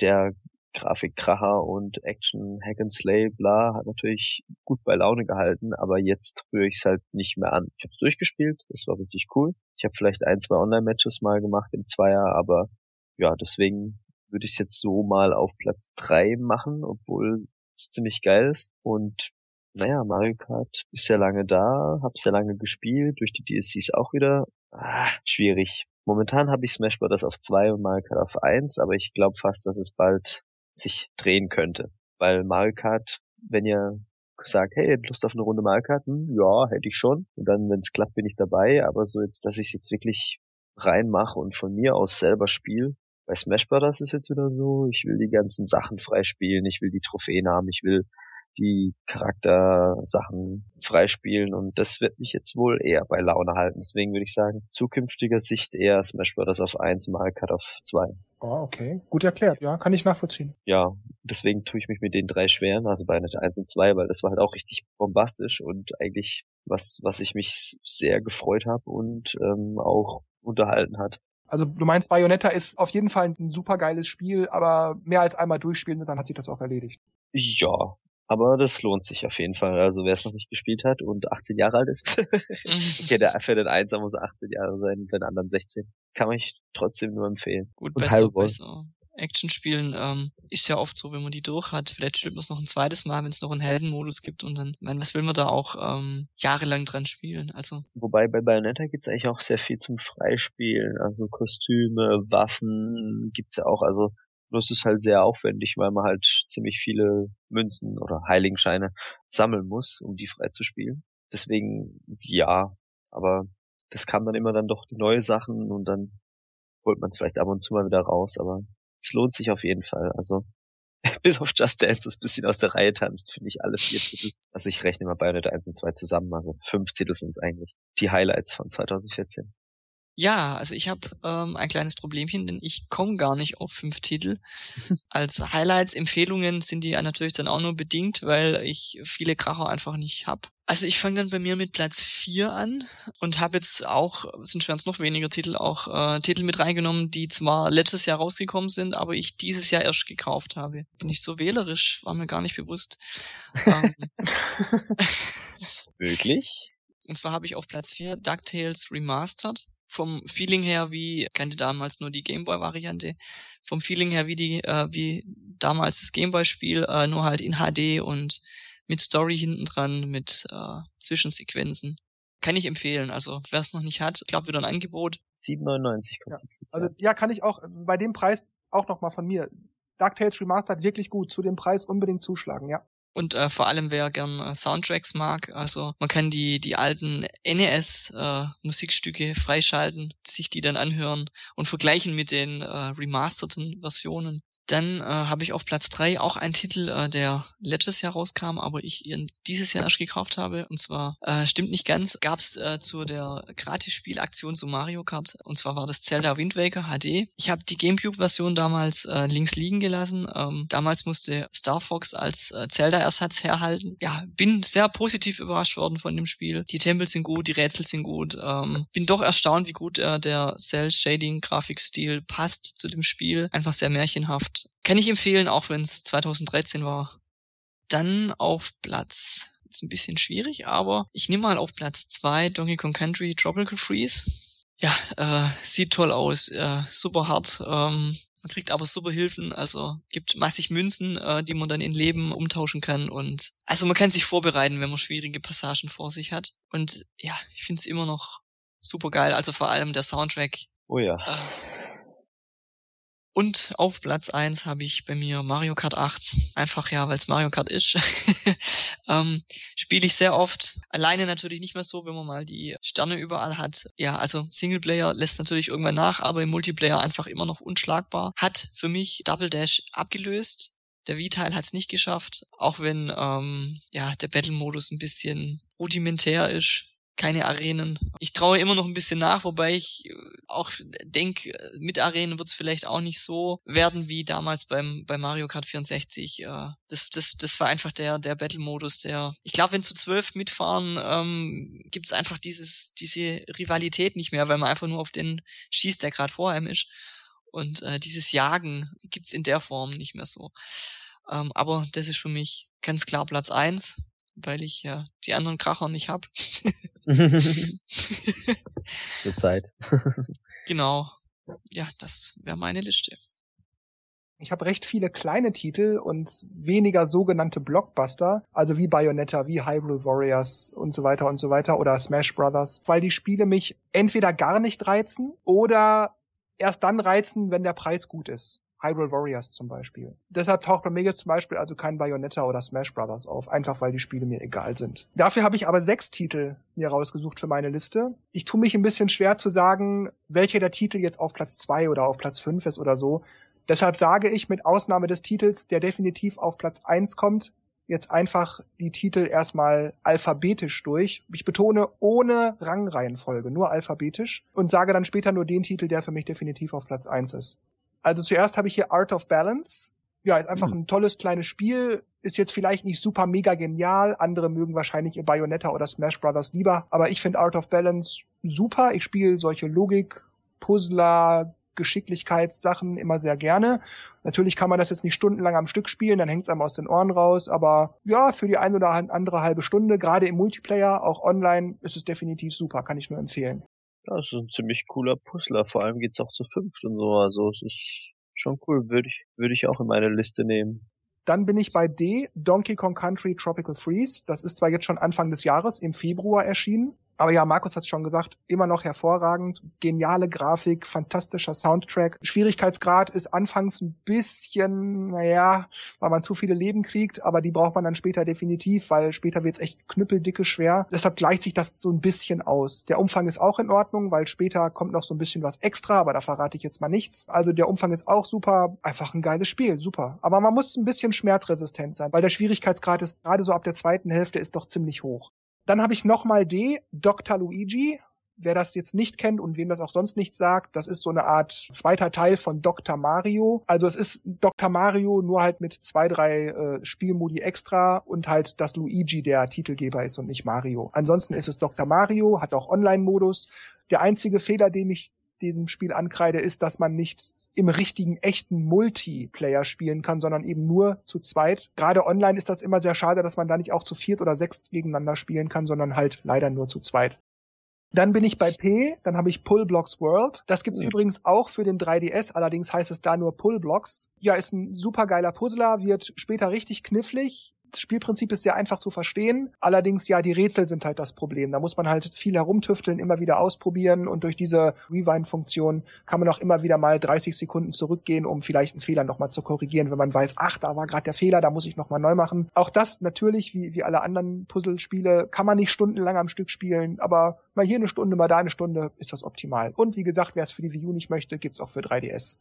der Grafikkracher und Action Hack and Slay bla hat natürlich gut bei Laune gehalten, aber jetzt rühre ich es halt nicht mehr an. Ich habe es durchgespielt, das war richtig cool. Ich habe vielleicht ein, zwei Online-Matches mal gemacht im Zweier, aber ja, deswegen würde ich es jetzt so mal auf Platz 3 machen, obwohl es ziemlich geil ist. Und naja, Mario Kart ist sehr lange da, habe sehr lange gespielt, durch die DSCs auch wieder. Ah, schwierig. Momentan habe ich Smash Bros. auf 2 und Mario Kart auf 1, aber ich glaube fast, dass es bald sich drehen könnte. Weil Mario Kart, wenn ihr sagt, hey, Lust auf eine Runde Mario Kart? Hm, ja, hätte ich schon. Und dann, wenn es klappt, bin ich dabei. Aber so jetzt, dass ich es jetzt wirklich reinmache und von mir aus selber spiele. Bei Smash Bros. ist jetzt wieder so, ich will die ganzen Sachen freispielen, ich will die Trophäen haben, ich will die Charaktersachen freispielen und das wird mich jetzt wohl eher bei Laune halten. Deswegen würde ich sagen, zukünftiger Sicht eher Smash Bros. auf 1, Mario Kart auf 2. Oh, okay. Gut erklärt. Ja, kann ich nachvollziehen. Ja, deswegen tue ich mich mit den drei schweren, also bei 1 und 2, weil das war halt auch richtig bombastisch und eigentlich was, was ich mich sehr gefreut habe und ähm, auch unterhalten hat. Also du meinst, Bayonetta ist auf jeden Fall ein super geiles Spiel, aber mehr als einmal durchspielen, dann hat sich das auch erledigt. Ja, aber das lohnt sich auf jeden Fall. Also wer es noch nicht gespielt hat und 18 Jahre alt ist, okay, der für den einen muss er 18 Jahre sein, für den anderen 16. Kann man ich trotzdem nur empfehlen. Gut, und besser, besser. Action-Spielen ähm, ist ja oft so, wenn man die durch hat. Vielleicht spielt man es noch ein zweites Mal, wenn es noch einen Heldenmodus gibt und dann, ich meine, was will man da auch ähm, jahrelang dran spielen? Also. Wobei bei Bayonetta gibt's eigentlich auch sehr viel zum Freispielen. Also Kostüme, Waffen gibt's ja auch. Also nur es ist halt sehr aufwendig, weil man halt ziemlich viele Münzen oder Heiligenscheine sammeln muss, um die frei zu spielen. Deswegen, ja, aber das kam dann immer dann doch die neue Sachen und dann holt man es vielleicht ab und zu mal wieder raus, aber es lohnt sich auf jeden Fall. Also bis auf Just Dance das bisschen aus der Reihe tanzt, finde ich alle vier Titel. Also ich rechne mal Bayonetta 1 und 2 zusammen, also fünf Titel sind es eigentlich. Die Highlights von 2014. Ja, also ich habe ähm, ein kleines Problemchen, denn ich komme gar nicht auf fünf Titel. Als Highlights, Empfehlungen sind die natürlich dann auch nur bedingt, weil ich viele Kracher einfach nicht hab. Also ich fange dann bei mir mit Platz vier an und habe jetzt auch, sind schon noch weniger Titel, auch äh, Titel mit reingenommen, die zwar letztes Jahr rausgekommen sind, aber ich dieses Jahr erst gekauft habe. Bin ich so wählerisch, war mir gar nicht bewusst. ähm, Wirklich? Und zwar habe ich auf Platz vier DuckTales Remastered vom Feeling her wie, kannte damals nur die Gameboy-Variante, vom Feeling her wie die, äh, wie damals das Gameboy-Spiel, äh, nur halt in HD und mit Story hinten dran, mit äh, Zwischensequenzen. Kann ich empfehlen. Also wer es noch nicht hat, glaube wieder ein Angebot. 7,99 kostet ja. Also ja, kann ich auch bei dem Preis auch nochmal von mir. DuckTales Remastered wirklich gut. Zu dem Preis unbedingt zuschlagen, ja. Und äh, vor allem wer gern äh, Soundtracks mag, also man kann die die alten NES äh, Musikstücke freischalten, sich die dann anhören und vergleichen mit den äh, remasterten Versionen. Dann äh, habe ich auf Platz drei auch einen Titel, äh, der letztes Jahr rauskam, aber ich ihn dieses Jahr erst gekauft habe. Und zwar, äh, stimmt nicht ganz, gab es äh, zu der Gratis-Spielaktion zu Mario Kart. Und zwar war das Zelda Wind Waker HD. Ich habe die Gamecube-Version damals äh, links liegen gelassen. Ähm, damals musste Star Fox als äh, Zelda-Ersatz herhalten. Ja, bin sehr positiv überrascht worden von dem Spiel. Die Tempel sind gut, die Rätsel sind gut. Ähm, bin doch erstaunt, wie gut äh, der Cell-Shading-Grafikstil passt zu dem Spiel. Einfach sehr märchenhaft kann ich empfehlen, auch wenn es 2013 war. Dann auf Platz, ist ein bisschen schwierig, aber ich nehme mal auf Platz zwei Donkey Kong Country Tropical Freeze. Ja, äh, sieht toll aus, äh, super hart. Ähm, man kriegt aber super Hilfen, also gibt massig Münzen, äh, die man dann in Leben umtauschen kann und also man kann sich vorbereiten, wenn man schwierige Passagen vor sich hat. Und ja, ich finde es immer noch super geil, also vor allem der Soundtrack. Oh ja. Äh, und auf Platz eins habe ich bei mir Mario Kart 8. Einfach ja, weil es Mario Kart ist. ähm, Spiele ich sehr oft. Alleine natürlich nicht mehr so, wenn man mal die Sterne überall hat. Ja, also Singleplayer lässt natürlich irgendwann nach, aber im Multiplayer einfach immer noch unschlagbar. Hat für mich Double Dash abgelöst. Der Wii-Teil hat es nicht geschafft, auch wenn ähm, ja der Battle-Modus ein bisschen rudimentär ist keine Arenen. Ich traue immer noch ein bisschen nach, wobei ich äh, auch denke, mit Arenen wird es vielleicht auch nicht so werden wie damals beim bei Mario Kart 64. Äh, das, das, das war einfach der, der Battle-Modus, der. Ich glaube, wenn zu zwölf mitfahren, ähm, gibt es einfach dieses, diese Rivalität nicht mehr, weil man einfach nur auf den schießt, der gerade vor einem ist. Und äh, dieses Jagen gibt's in der Form nicht mehr so. Ähm, aber das ist für mich ganz klar Platz eins weil ich ja die anderen Kracher nicht hab. Zur Zeit. genau. Ja, das wäre meine Liste. Ich habe recht viele kleine Titel und weniger sogenannte Blockbuster, also wie Bayonetta, wie Hyrule Warriors und so weiter und so weiter oder Smash Brothers, weil die Spiele mich entweder gar nicht reizen oder erst dann reizen, wenn der Preis gut ist. Hyrule Warriors zum Beispiel. Deshalb taucht bei mir jetzt zum Beispiel also kein Bayonetta oder Smash Brothers auf, einfach weil die Spiele mir egal sind. Dafür habe ich aber sechs Titel mir rausgesucht für meine Liste. Ich tue mich ein bisschen schwer zu sagen, welcher der Titel jetzt auf Platz zwei oder auf Platz fünf ist oder so. Deshalb sage ich mit Ausnahme des Titels, der definitiv auf Platz eins kommt, jetzt einfach die Titel erstmal alphabetisch durch. Ich betone ohne Rangreihenfolge, nur alphabetisch und sage dann später nur den Titel, der für mich definitiv auf Platz eins ist. Also zuerst habe ich hier Art of Balance. Ja, ist einfach mhm. ein tolles kleines Spiel. Ist jetzt vielleicht nicht super mega genial. Andere mögen wahrscheinlich ihr Bayonetta oder Smash Brothers lieber. Aber ich finde Art of Balance super. Ich spiele solche Logik, Puzzler, Geschicklichkeitssachen immer sehr gerne. Natürlich kann man das jetzt nicht stundenlang am Stück spielen, dann hängt es einem aus den Ohren raus, aber ja, für die ein oder andere halbe Stunde, gerade im Multiplayer, auch online, ist es definitiv super, kann ich nur empfehlen. Ja, es ist ein ziemlich cooler Puzzler. Vor allem geht's auch zu fünft und so. Also es ist schon cool. Würde ich, würde ich auch in meine Liste nehmen. Dann bin ich bei D, Donkey Kong Country Tropical Freeze. Das ist zwar jetzt schon Anfang des Jahres, im Februar erschienen. Aber ja, Markus hat es schon gesagt, immer noch hervorragend. Geniale Grafik, fantastischer Soundtrack. Schwierigkeitsgrad ist anfangs ein bisschen, naja, weil man zu viele Leben kriegt, aber die braucht man dann später definitiv, weil später wird's echt knüppeldicke schwer. Deshalb gleicht sich das so ein bisschen aus. Der Umfang ist auch in Ordnung, weil später kommt noch so ein bisschen was extra, aber da verrate ich jetzt mal nichts. Also der Umfang ist auch super. Einfach ein geiles Spiel, super. Aber man muss ein bisschen schmerzresistent sein, weil der Schwierigkeitsgrad ist gerade so ab der zweiten Hälfte ist doch ziemlich hoch. Dann habe ich nochmal D, Dr. Luigi. Wer das jetzt nicht kennt und wem das auch sonst nicht sagt, das ist so eine Art zweiter Teil von Dr. Mario. Also es ist Dr. Mario nur halt mit zwei, drei äh, Spielmodi extra und halt, dass Luigi der Titelgeber ist und nicht Mario. Ansonsten ist es Dr. Mario, hat auch Online-Modus. Der einzige Fehler, den ich diesem Spiel ankreide, ist, dass man nicht im richtigen, echten Multiplayer spielen kann, sondern eben nur zu zweit. Gerade online ist das immer sehr schade, dass man da nicht auch zu viert oder sechs gegeneinander spielen kann, sondern halt leider nur zu zweit. Dann bin ich bei P, dann habe ich Pull Blocks World. Das gibt's ja. übrigens auch für den 3DS, allerdings heißt es da nur Pull Blocks. Ja, ist ein supergeiler Puzzler, wird später richtig knifflig, das Spielprinzip ist sehr einfach zu verstehen. Allerdings, ja, die Rätsel sind halt das Problem. Da muss man halt viel herumtüfteln, immer wieder ausprobieren und durch diese Rewind-Funktion kann man auch immer wieder mal 30 Sekunden zurückgehen, um vielleicht einen Fehler nochmal zu korrigieren, wenn man weiß, ach, da war gerade der Fehler, da muss ich nochmal neu machen. Auch das natürlich, wie, wie alle anderen Puzzlespiele, kann man nicht stundenlang am Stück spielen, aber mal hier eine Stunde, mal da eine Stunde ist das optimal. Und wie gesagt, wer es für die Wii U nicht möchte, gibt's auch für 3DS.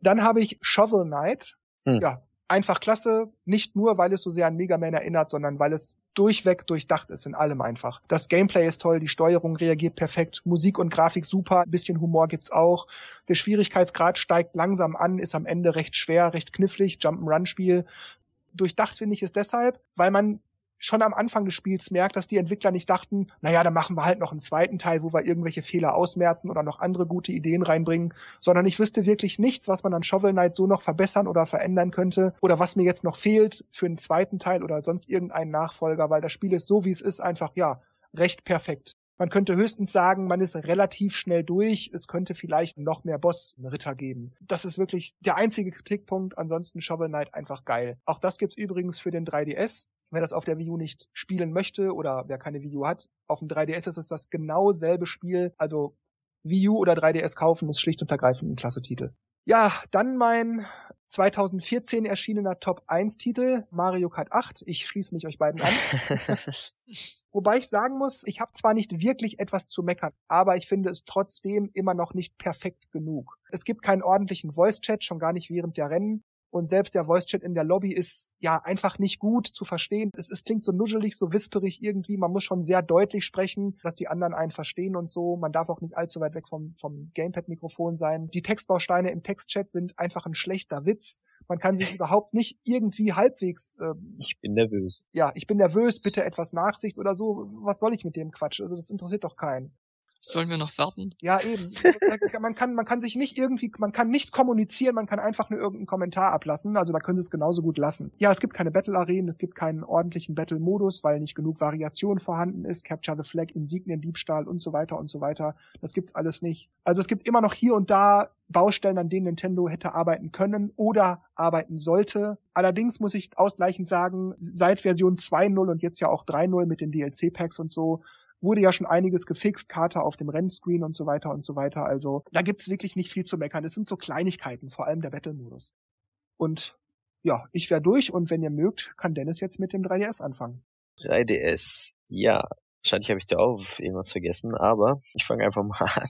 Dann habe ich Shovel Knight. Hm. Ja, einfach klasse, nicht nur, weil es so sehr an Mega Man erinnert, sondern weil es durchweg durchdacht ist in allem einfach. Das Gameplay ist toll, die Steuerung reagiert perfekt, Musik und Grafik super, ein bisschen Humor gibt's auch. Der Schwierigkeitsgrad steigt langsam an, ist am Ende recht schwer, recht knifflig, Jump'n'Run-Spiel. Durchdacht finde ich es deshalb, weil man schon am Anfang des Spiels merkt, dass die Entwickler nicht dachten, naja, dann machen wir halt noch einen zweiten Teil, wo wir irgendwelche Fehler ausmerzen oder noch andere gute Ideen reinbringen, sondern ich wüsste wirklich nichts, was man an Shovel Knight so noch verbessern oder verändern könnte oder was mir jetzt noch fehlt für einen zweiten Teil oder sonst irgendeinen Nachfolger, weil das Spiel ist so, wie es ist, einfach, ja, recht perfekt. Man könnte höchstens sagen, man ist relativ schnell durch. Es könnte vielleicht noch mehr Boss-Ritter geben. Das ist wirklich der einzige Kritikpunkt. Ansonsten Shovel Knight einfach geil. Auch das gibt's übrigens für den 3DS. Wer das auf der Wii U nicht spielen möchte oder wer keine Wii U hat, auf dem 3DS ist es das genau selbe Spiel. Also Wii U oder 3DS kaufen ist schlicht und ergreifend ein klasse Titel. Ja, dann mein 2014 erschienener Top 1 Titel, Mario Kart 8. Ich schließe mich euch beiden an. Wobei ich sagen muss, ich habe zwar nicht wirklich etwas zu meckern, aber ich finde es trotzdem immer noch nicht perfekt genug. Es gibt keinen ordentlichen Voice-Chat, schon gar nicht während der Rennen. Und selbst der Voice-Chat in der Lobby ist ja einfach nicht gut zu verstehen. Es, es klingt so nuschelig, so wisperig irgendwie. Man muss schon sehr deutlich sprechen, dass die anderen einen verstehen und so. Man darf auch nicht allzu weit weg vom, vom Gamepad-Mikrofon sein. Die Textbausteine im Textchat sind einfach ein schlechter Witz. Man kann sich überhaupt nicht irgendwie halbwegs. Ähm, ich bin nervös. Ja, ich bin nervös, bitte etwas Nachsicht oder so. Was soll ich mit dem Quatsch? Also das interessiert doch keinen. Sollen wir noch warten? Ja, eben. man kann, man kann sich nicht irgendwie, man kann nicht kommunizieren, man kann einfach nur irgendeinen Kommentar ablassen. Also da können sie es genauso gut lassen. Ja, es gibt keine Battle-Arenen, es gibt keinen ordentlichen Battle-Modus, weil nicht genug Variation vorhanden ist. Capture the Flag, Insignien, Diebstahl und so weiter und so weiter. Das gibt's alles nicht. Also es gibt immer noch hier und da Baustellen, an denen Nintendo hätte arbeiten können oder arbeiten sollte. Allerdings muss ich ausgleichend sagen, seit Version 2.0 und jetzt ja auch 3.0 mit den DLC-Packs und so, wurde ja schon einiges gefixt, Karte auf dem Rennscreen und so weiter und so weiter. Also da gibt's wirklich nicht viel zu meckern. Es sind so Kleinigkeiten, vor allem der Battle-Modus. Und ja, ich wäre durch und wenn ihr mögt, kann Dennis jetzt mit dem 3DS anfangen. 3DS, ja. Wahrscheinlich habe ich da auch irgendwas vergessen, aber ich fange einfach mal an.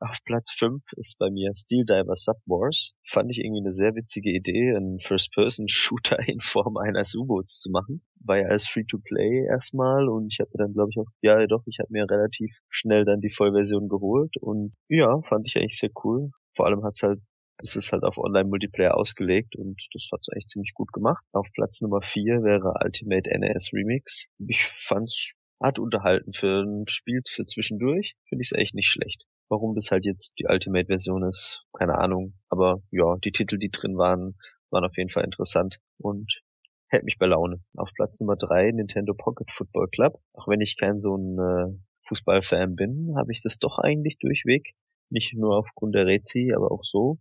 Auf Platz 5 ist bei mir Steel Diver Sub Wars. Fand ich irgendwie eine sehr witzige Idee, einen First-Person-Shooter in Form eines U-Boots zu machen. War ja alles Free-to-Play erstmal und ich habe dann, glaube ich, auch, ja doch, ich habe mir relativ schnell dann die Vollversion geholt und ja, fand ich eigentlich sehr cool. Vor allem hat's halt es ist halt auf Online-Multiplayer ausgelegt und das hat's eigentlich ziemlich gut gemacht. Auf Platz Nummer 4 wäre Ultimate NES Remix. Ich fand's hat unterhalten für ein Spiel für zwischendurch, finde ich es echt nicht schlecht. Warum das halt jetzt die Ultimate-Version ist, keine Ahnung. Aber ja, die Titel, die drin waren, waren auf jeden Fall interessant und hält mich bei Laune. Auf Platz Nummer drei Nintendo Pocket Football Club. Auch wenn ich kein so ein äh, Fußballfan bin, habe ich das doch eigentlich durchweg. Nicht nur aufgrund der Rezi, aber auch so.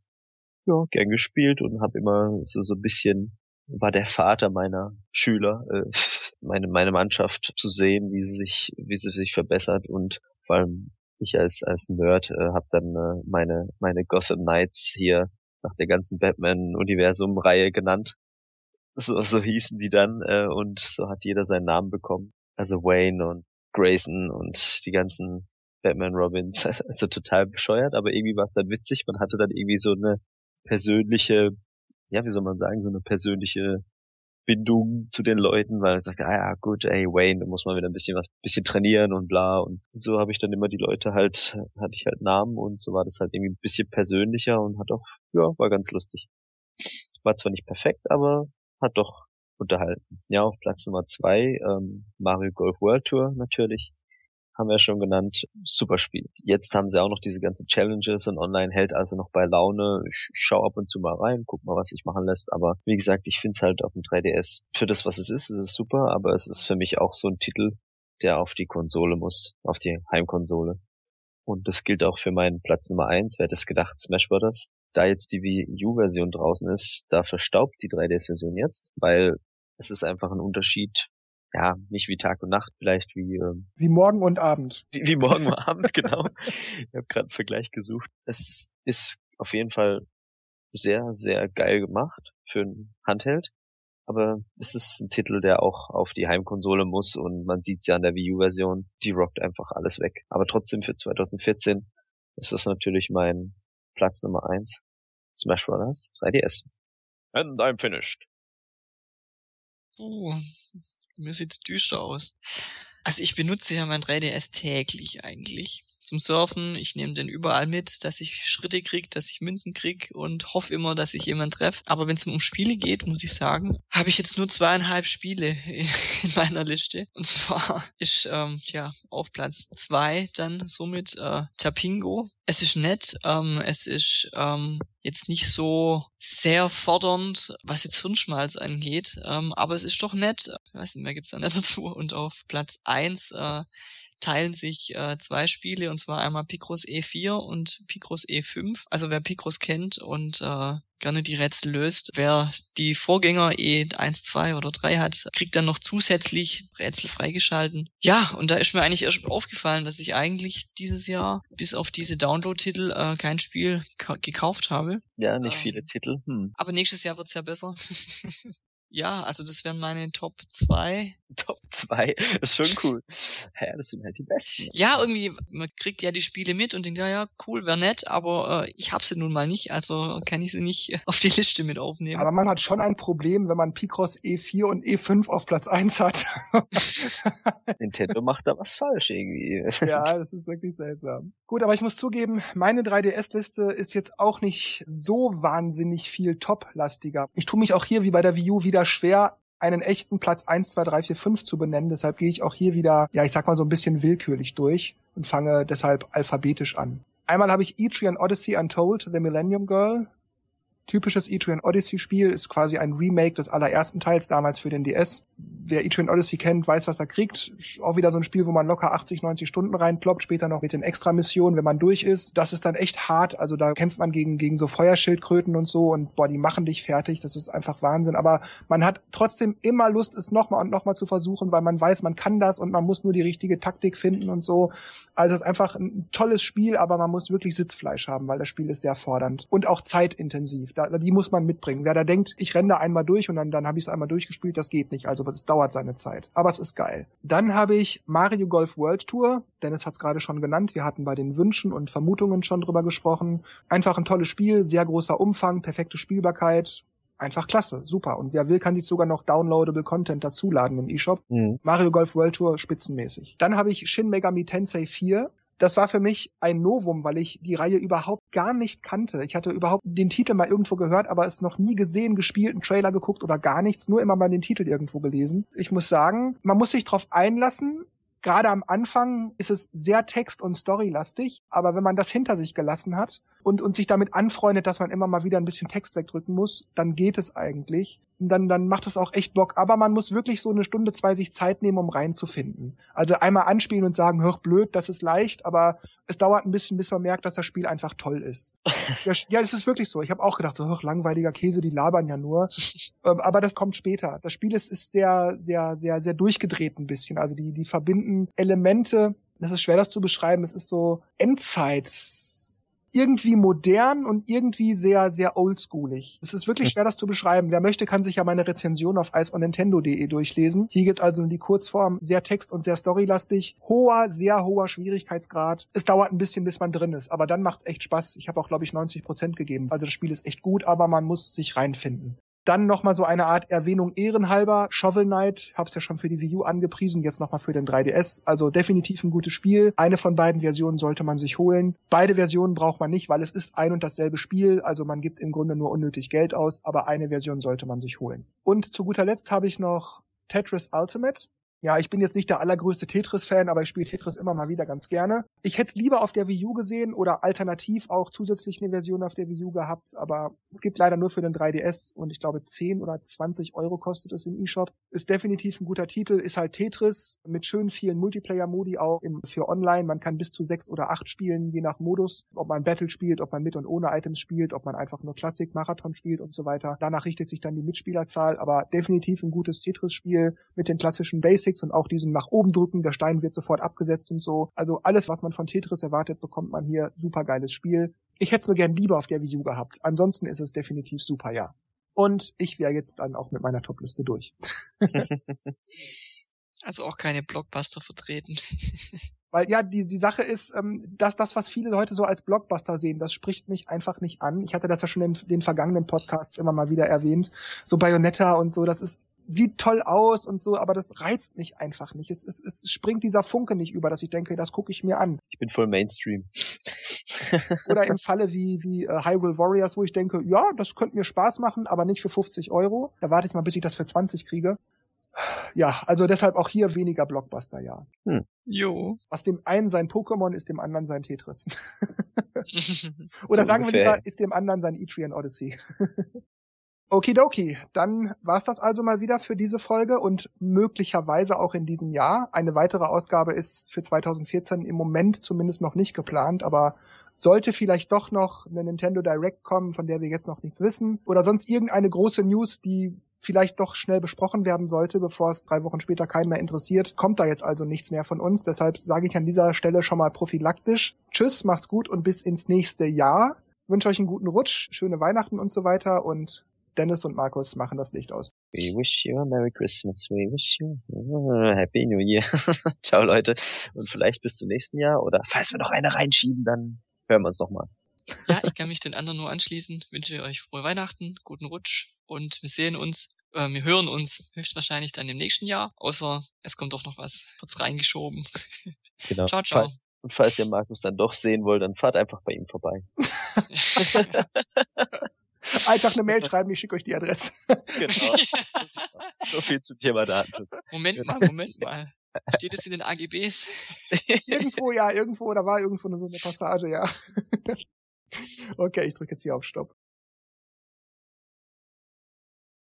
Ja, gern gespielt und habe immer so so ein bisschen war der Vater meiner Schüler, äh, meine meine Mannschaft zu sehen, wie sie sich wie sie sich verbessert und Vor allem ich als als Nerd äh, habe dann äh, meine meine Gotham Knights hier nach der ganzen Batman-Universum-Reihe genannt. So, so hießen die dann äh, und so hat jeder seinen Namen bekommen. Also Wayne und Grayson und die ganzen Batman Robins, also total bescheuert, aber irgendwie war es dann witzig. Man hatte dann irgendwie so eine persönliche, ja, wie soll man sagen, so eine persönliche Bindung zu den Leuten, weil er sagt, ah ja, gut, ey, Wayne, da muss man wieder ein bisschen was, bisschen trainieren und bla. Und so habe ich dann immer die Leute halt, hatte ich halt Namen und so war das halt irgendwie ein bisschen persönlicher und hat auch, ja, war ganz lustig. War zwar nicht perfekt, aber hat doch unterhalten. Ja, auf Platz Nummer zwei, ähm, Mario Golf World Tour natürlich haben wir schon genannt, super Spiel. Jetzt haben sie auch noch diese ganzen Challenges und online hält also noch bei Laune. Ich schau ab und zu mal rein, guck mal, was sich machen lässt. Aber wie gesagt, ich finde es halt auf dem 3DS für das, was es ist, ist es super, aber es ist für mich auch so ein Titel, der auf die Konsole muss, auf die Heimkonsole. Und das gilt auch für meinen Platz Nummer eins. Wer hätte es gedacht, Smash Bros. Da jetzt die Wii U-Version draußen ist, da verstaubt die 3DS-Version jetzt, weil es ist einfach ein Unterschied ja, nicht wie Tag und Nacht, vielleicht wie ähm, wie morgen und Abend. Wie, wie morgen und Abend, genau. Ich habe gerade einen Vergleich gesucht. Es ist auf jeden Fall sehr, sehr geil gemacht für ein Handheld. Aber es ist ein Titel, der auch auf die Heimkonsole muss und man sieht's ja an der Wii U-Version, die rockt einfach alles weg. Aber trotzdem für 2014 ist das natürlich mein Platz Nummer eins. Smash Bros. 3DS. And I'm finished. Uh, mir sieht's düster aus. Also ich benutze ja mein 3DS täglich eigentlich zum Surfen. Ich nehme den überall mit, dass ich Schritte krieg, dass ich Münzen krieg und hoffe immer, dass ich jemanden treffe. Aber wenn es um Spiele geht, muss ich sagen, habe ich jetzt nur zweieinhalb Spiele in, meiner Liste. Und zwar ist ähm, ja auf Platz zwei dann somit äh, Tapingo. Es ist nett, ähm, es ist ähm, jetzt nicht so sehr fordernd, was jetzt Hirnschmalz angeht, ähm, aber es ist doch nett. Ich weiß nicht mehr, gibt's da nicht dazu. Und auf Platz eins äh, teilen sich äh, zwei Spiele, und zwar einmal Picross E4 und Picross E5. Also wer Picross kennt und äh, gerne die Rätsel löst, wer die Vorgänger E1, 2 oder 3 hat, kriegt dann noch zusätzlich Rätsel freigeschalten. Ja, und da ist mir eigentlich erst aufgefallen, dass ich eigentlich dieses Jahr bis auf diese Download-Titel äh, kein Spiel gekauft habe. Ja, nicht ähm, viele Titel. Hm. Aber nächstes Jahr wird's ja besser. Ja, also das wären meine Top 2. Top 2? Ist schon cool. Ja, das sind halt die besten. Ja, irgendwie, man kriegt ja die Spiele mit und denkt, ja, ja, cool, wäre nett, aber äh, ich hab sie nun mal nicht, also kann ich sie nicht auf die Liste mit aufnehmen. Aber man hat schon ein Problem, wenn man Picross E4 und E5 auf Platz 1 hat. Nintendo macht da was falsch irgendwie. ja, das ist wirklich seltsam. Gut, aber ich muss zugeben, meine 3DS-Liste ist jetzt auch nicht so wahnsinnig viel top-lastiger. Ich tue mich auch hier wie bei der Wii U wieder wieder schwer, einen echten Platz 1, 2, 3, 4, 5 zu benennen. Deshalb gehe ich auch hier wieder, ja, ich sag mal so ein bisschen willkürlich durch und fange deshalb alphabetisch an. Einmal habe ich Etrian Odyssey Untold, The Millennium Girl typisches Etrian Odyssey Spiel, ist quasi ein Remake des allerersten Teils damals für den DS. Wer Etrian Odyssey kennt, weiß, was er kriegt. Auch wieder so ein Spiel, wo man locker 80, 90 Stunden reinploppt, später noch mit den Extra-Missionen, wenn man durch ist. Das ist dann echt hart. Also da kämpft man gegen, gegen so Feuerschildkröten und so und boah, die machen dich fertig. Das ist einfach Wahnsinn. Aber man hat trotzdem immer Lust, es nochmal und nochmal zu versuchen, weil man weiß, man kann das und man muss nur die richtige Taktik finden und so. Also es ist einfach ein tolles Spiel, aber man muss wirklich Sitzfleisch haben, weil das Spiel ist sehr fordernd und auch zeitintensiv da, die muss man mitbringen. Wer da denkt, ich renne da einmal durch und dann, dann habe ich es einmal durchgespielt, das geht nicht. Also es dauert seine Zeit. Aber es ist geil. Dann habe ich Mario Golf World Tour. Dennis hat es gerade schon genannt. Wir hatten bei den Wünschen und Vermutungen schon drüber gesprochen. Einfach ein tolles Spiel, sehr großer Umfang, perfekte Spielbarkeit, einfach klasse, super. Und wer will, kann sich sogar noch downloadable Content dazuladen im eShop. Mhm. Mario Golf World Tour spitzenmäßig. Dann habe ich Shin Megami Tensei 4 das war für mich ein Novum, weil ich die Reihe überhaupt gar nicht kannte. Ich hatte überhaupt den Titel mal irgendwo gehört, aber es noch nie gesehen, gespielt, einen Trailer geguckt oder gar nichts, nur immer mal den Titel irgendwo gelesen. Ich muss sagen, man muss sich darauf einlassen, Gerade am Anfang ist es sehr text- und storylastig, aber wenn man das hinter sich gelassen hat und, und sich damit anfreundet, dass man immer mal wieder ein bisschen Text wegdrücken muss, dann geht es eigentlich. Und dann, dann macht es auch echt Bock. Aber man muss wirklich so eine Stunde, zwei sich Zeit nehmen, um reinzufinden. Also einmal anspielen und sagen, hör blöd, das ist leicht, aber es dauert ein bisschen, bis man merkt, dass das Spiel einfach toll ist. ja, ja, das ist wirklich so. Ich habe auch gedacht, so, hör, langweiliger Käse, die labern ja nur. Ähm, aber das kommt später. Das Spiel ist, ist sehr, sehr, sehr, sehr durchgedreht ein bisschen. Also die, die verbinden Elemente Das ist schwer, das zu beschreiben. Es ist so Endzeit irgendwie modern und irgendwie sehr, sehr oldschoolig. Es ist wirklich schwer, das zu beschreiben. Wer möchte, kann sich ja meine Rezension auf iceonnintendo.de durchlesen. Hier geht's also in die Kurzform, sehr text- und sehr storylastig. Hoher, sehr hoher Schwierigkeitsgrad. Es dauert ein bisschen, bis man drin ist, aber dann macht's echt Spaß. Ich habe auch, glaube ich, 90 Prozent gegeben. Also das Spiel ist echt gut, aber man muss sich reinfinden. Dann nochmal so eine Art Erwähnung ehrenhalber. Shovel Knight, hab's ja schon für die Wii U angepriesen, jetzt nochmal für den 3DS. Also definitiv ein gutes Spiel. Eine von beiden Versionen sollte man sich holen. Beide Versionen braucht man nicht, weil es ist ein und dasselbe Spiel. Also man gibt im Grunde nur unnötig Geld aus, aber eine Version sollte man sich holen. Und zu guter Letzt habe ich noch Tetris Ultimate ja, ich bin jetzt nicht der allergrößte Tetris-Fan, aber ich spiele Tetris immer mal wieder ganz gerne. Ich hätte es lieber auf der Wii U gesehen oder alternativ auch zusätzlich eine Version auf der Wii U gehabt, aber es gibt leider nur für den 3DS und ich glaube 10 oder 20 Euro kostet es im eShop. Ist definitiv ein guter Titel, ist halt Tetris mit schön vielen Multiplayer-Modi auch im, für online. Man kann bis zu sechs oder acht spielen, je nach Modus, ob man Battle spielt, ob man mit und ohne Items spielt, ob man einfach nur Klassik, Marathon spielt und so weiter. Danach richtet sich dann die Mitspielerzahl, aber definitiv ein gutes Tetris-Spiel mit den klassischen Basics Basics und auch diesem nach oben drücken, der Stein wird sofort abgesetzt und so. Also alles, was man von Tetris erwartet, bekommt man hier. Super geiles Spiel. Ich hätte es nur gern lieber auf der Wii U gehabt. Ansonsten ist es definitiv super, ja. Und ich wäre jetzt dann auch mit meiner Topliste durch. also auch keine Blockbuster vertreten. Weil ja, die, die Sache ist, ähm, dass das, was viele Leute so als Blockbuster sehen, das spricht mich einfach nicht an. Ich hatte das ja schon in den vergangenen Podcasts immer mal wieder erwähnt. So Bayonetta und so, das ist sieht toll aus und so, aber das reizt mich einfach nicht. Es, es, es springt dieser Funke nicht über, dass ich denke, das gucke ich mir an. Ich bin voll Mainstream. Oder im Falle wie, wie uh, Hyrule Warriors, wo ich denke, ja, das könnte mir Spaß machen, aber nicht für 50 Euro. Da warte ich mal, bis ich das für 20 kriege. Ja, also deshalb auch hier weniger Blockbuster, ja. Hm. Jo. Was dem einen sein Pokémon ist, dem anderen sein Tetris. Oder so sagen ungefähr. wir lieber, ist dem anderen sein Etrian Odyssey. Okidoki, dann war's das also mal wieder für diese Folge und möglicherweise auch in diesem Jahr. Eine weitere Ausgabe ist für 2014 im Moment zumindest noch nicht geplant, aber sollte vielleicht doch noch eine Nintendo Direct kommen, von der wir jetzt noch nichts wissen, oder sonst irgendeine große News, die vielleicht doch schnell besprochen werden sollte, bevor es drei Wochen später keinen mehr interessiert, kommt da jetzt also nichts mehr von uns. Deshalb sage ich an dieser Stelle schon mal prophylaktisch. Tschüss, macht's gut und bis ins nächste Jahr. wünsche euch einen guten Rutsch, schöne Weihnachten und so weiter und Dennis und Markus machen das Licht aus. We wish you a Merry Christmas. We wish you a Happy New Year. Ciao Leute. Und vielleicht bis zum nächsten Jahr. Oder falls wir noch eine reinschieben, dann hören wir uns noch mal. Ja, ich kann mich den anderen nur anschließen. Wünsche euch frohe Weihnachten, guten Rutsch und wir sehen uns, äh, wir hören uns höchstwahrscheinlich dann im nächsten Jahr. Außer es kommt doch noch was kurz reingeschoben. Genau. ciao, ciao. Falls, und falls ihr Markus dann doch sehen wollt, dann fahrt einfach bei ihm vorbei. Einfach eine Mail schreiben, ich schicke euch die Adresse. Genau. So viel zum Thema Datenschutz. Moment mal, Moment mal. Steht es in den AGBs? irgendwo, ja, irgendwo, da war irgendwo so eine Passage, ja. okay, ich drücke jetzt hier auf Stopp.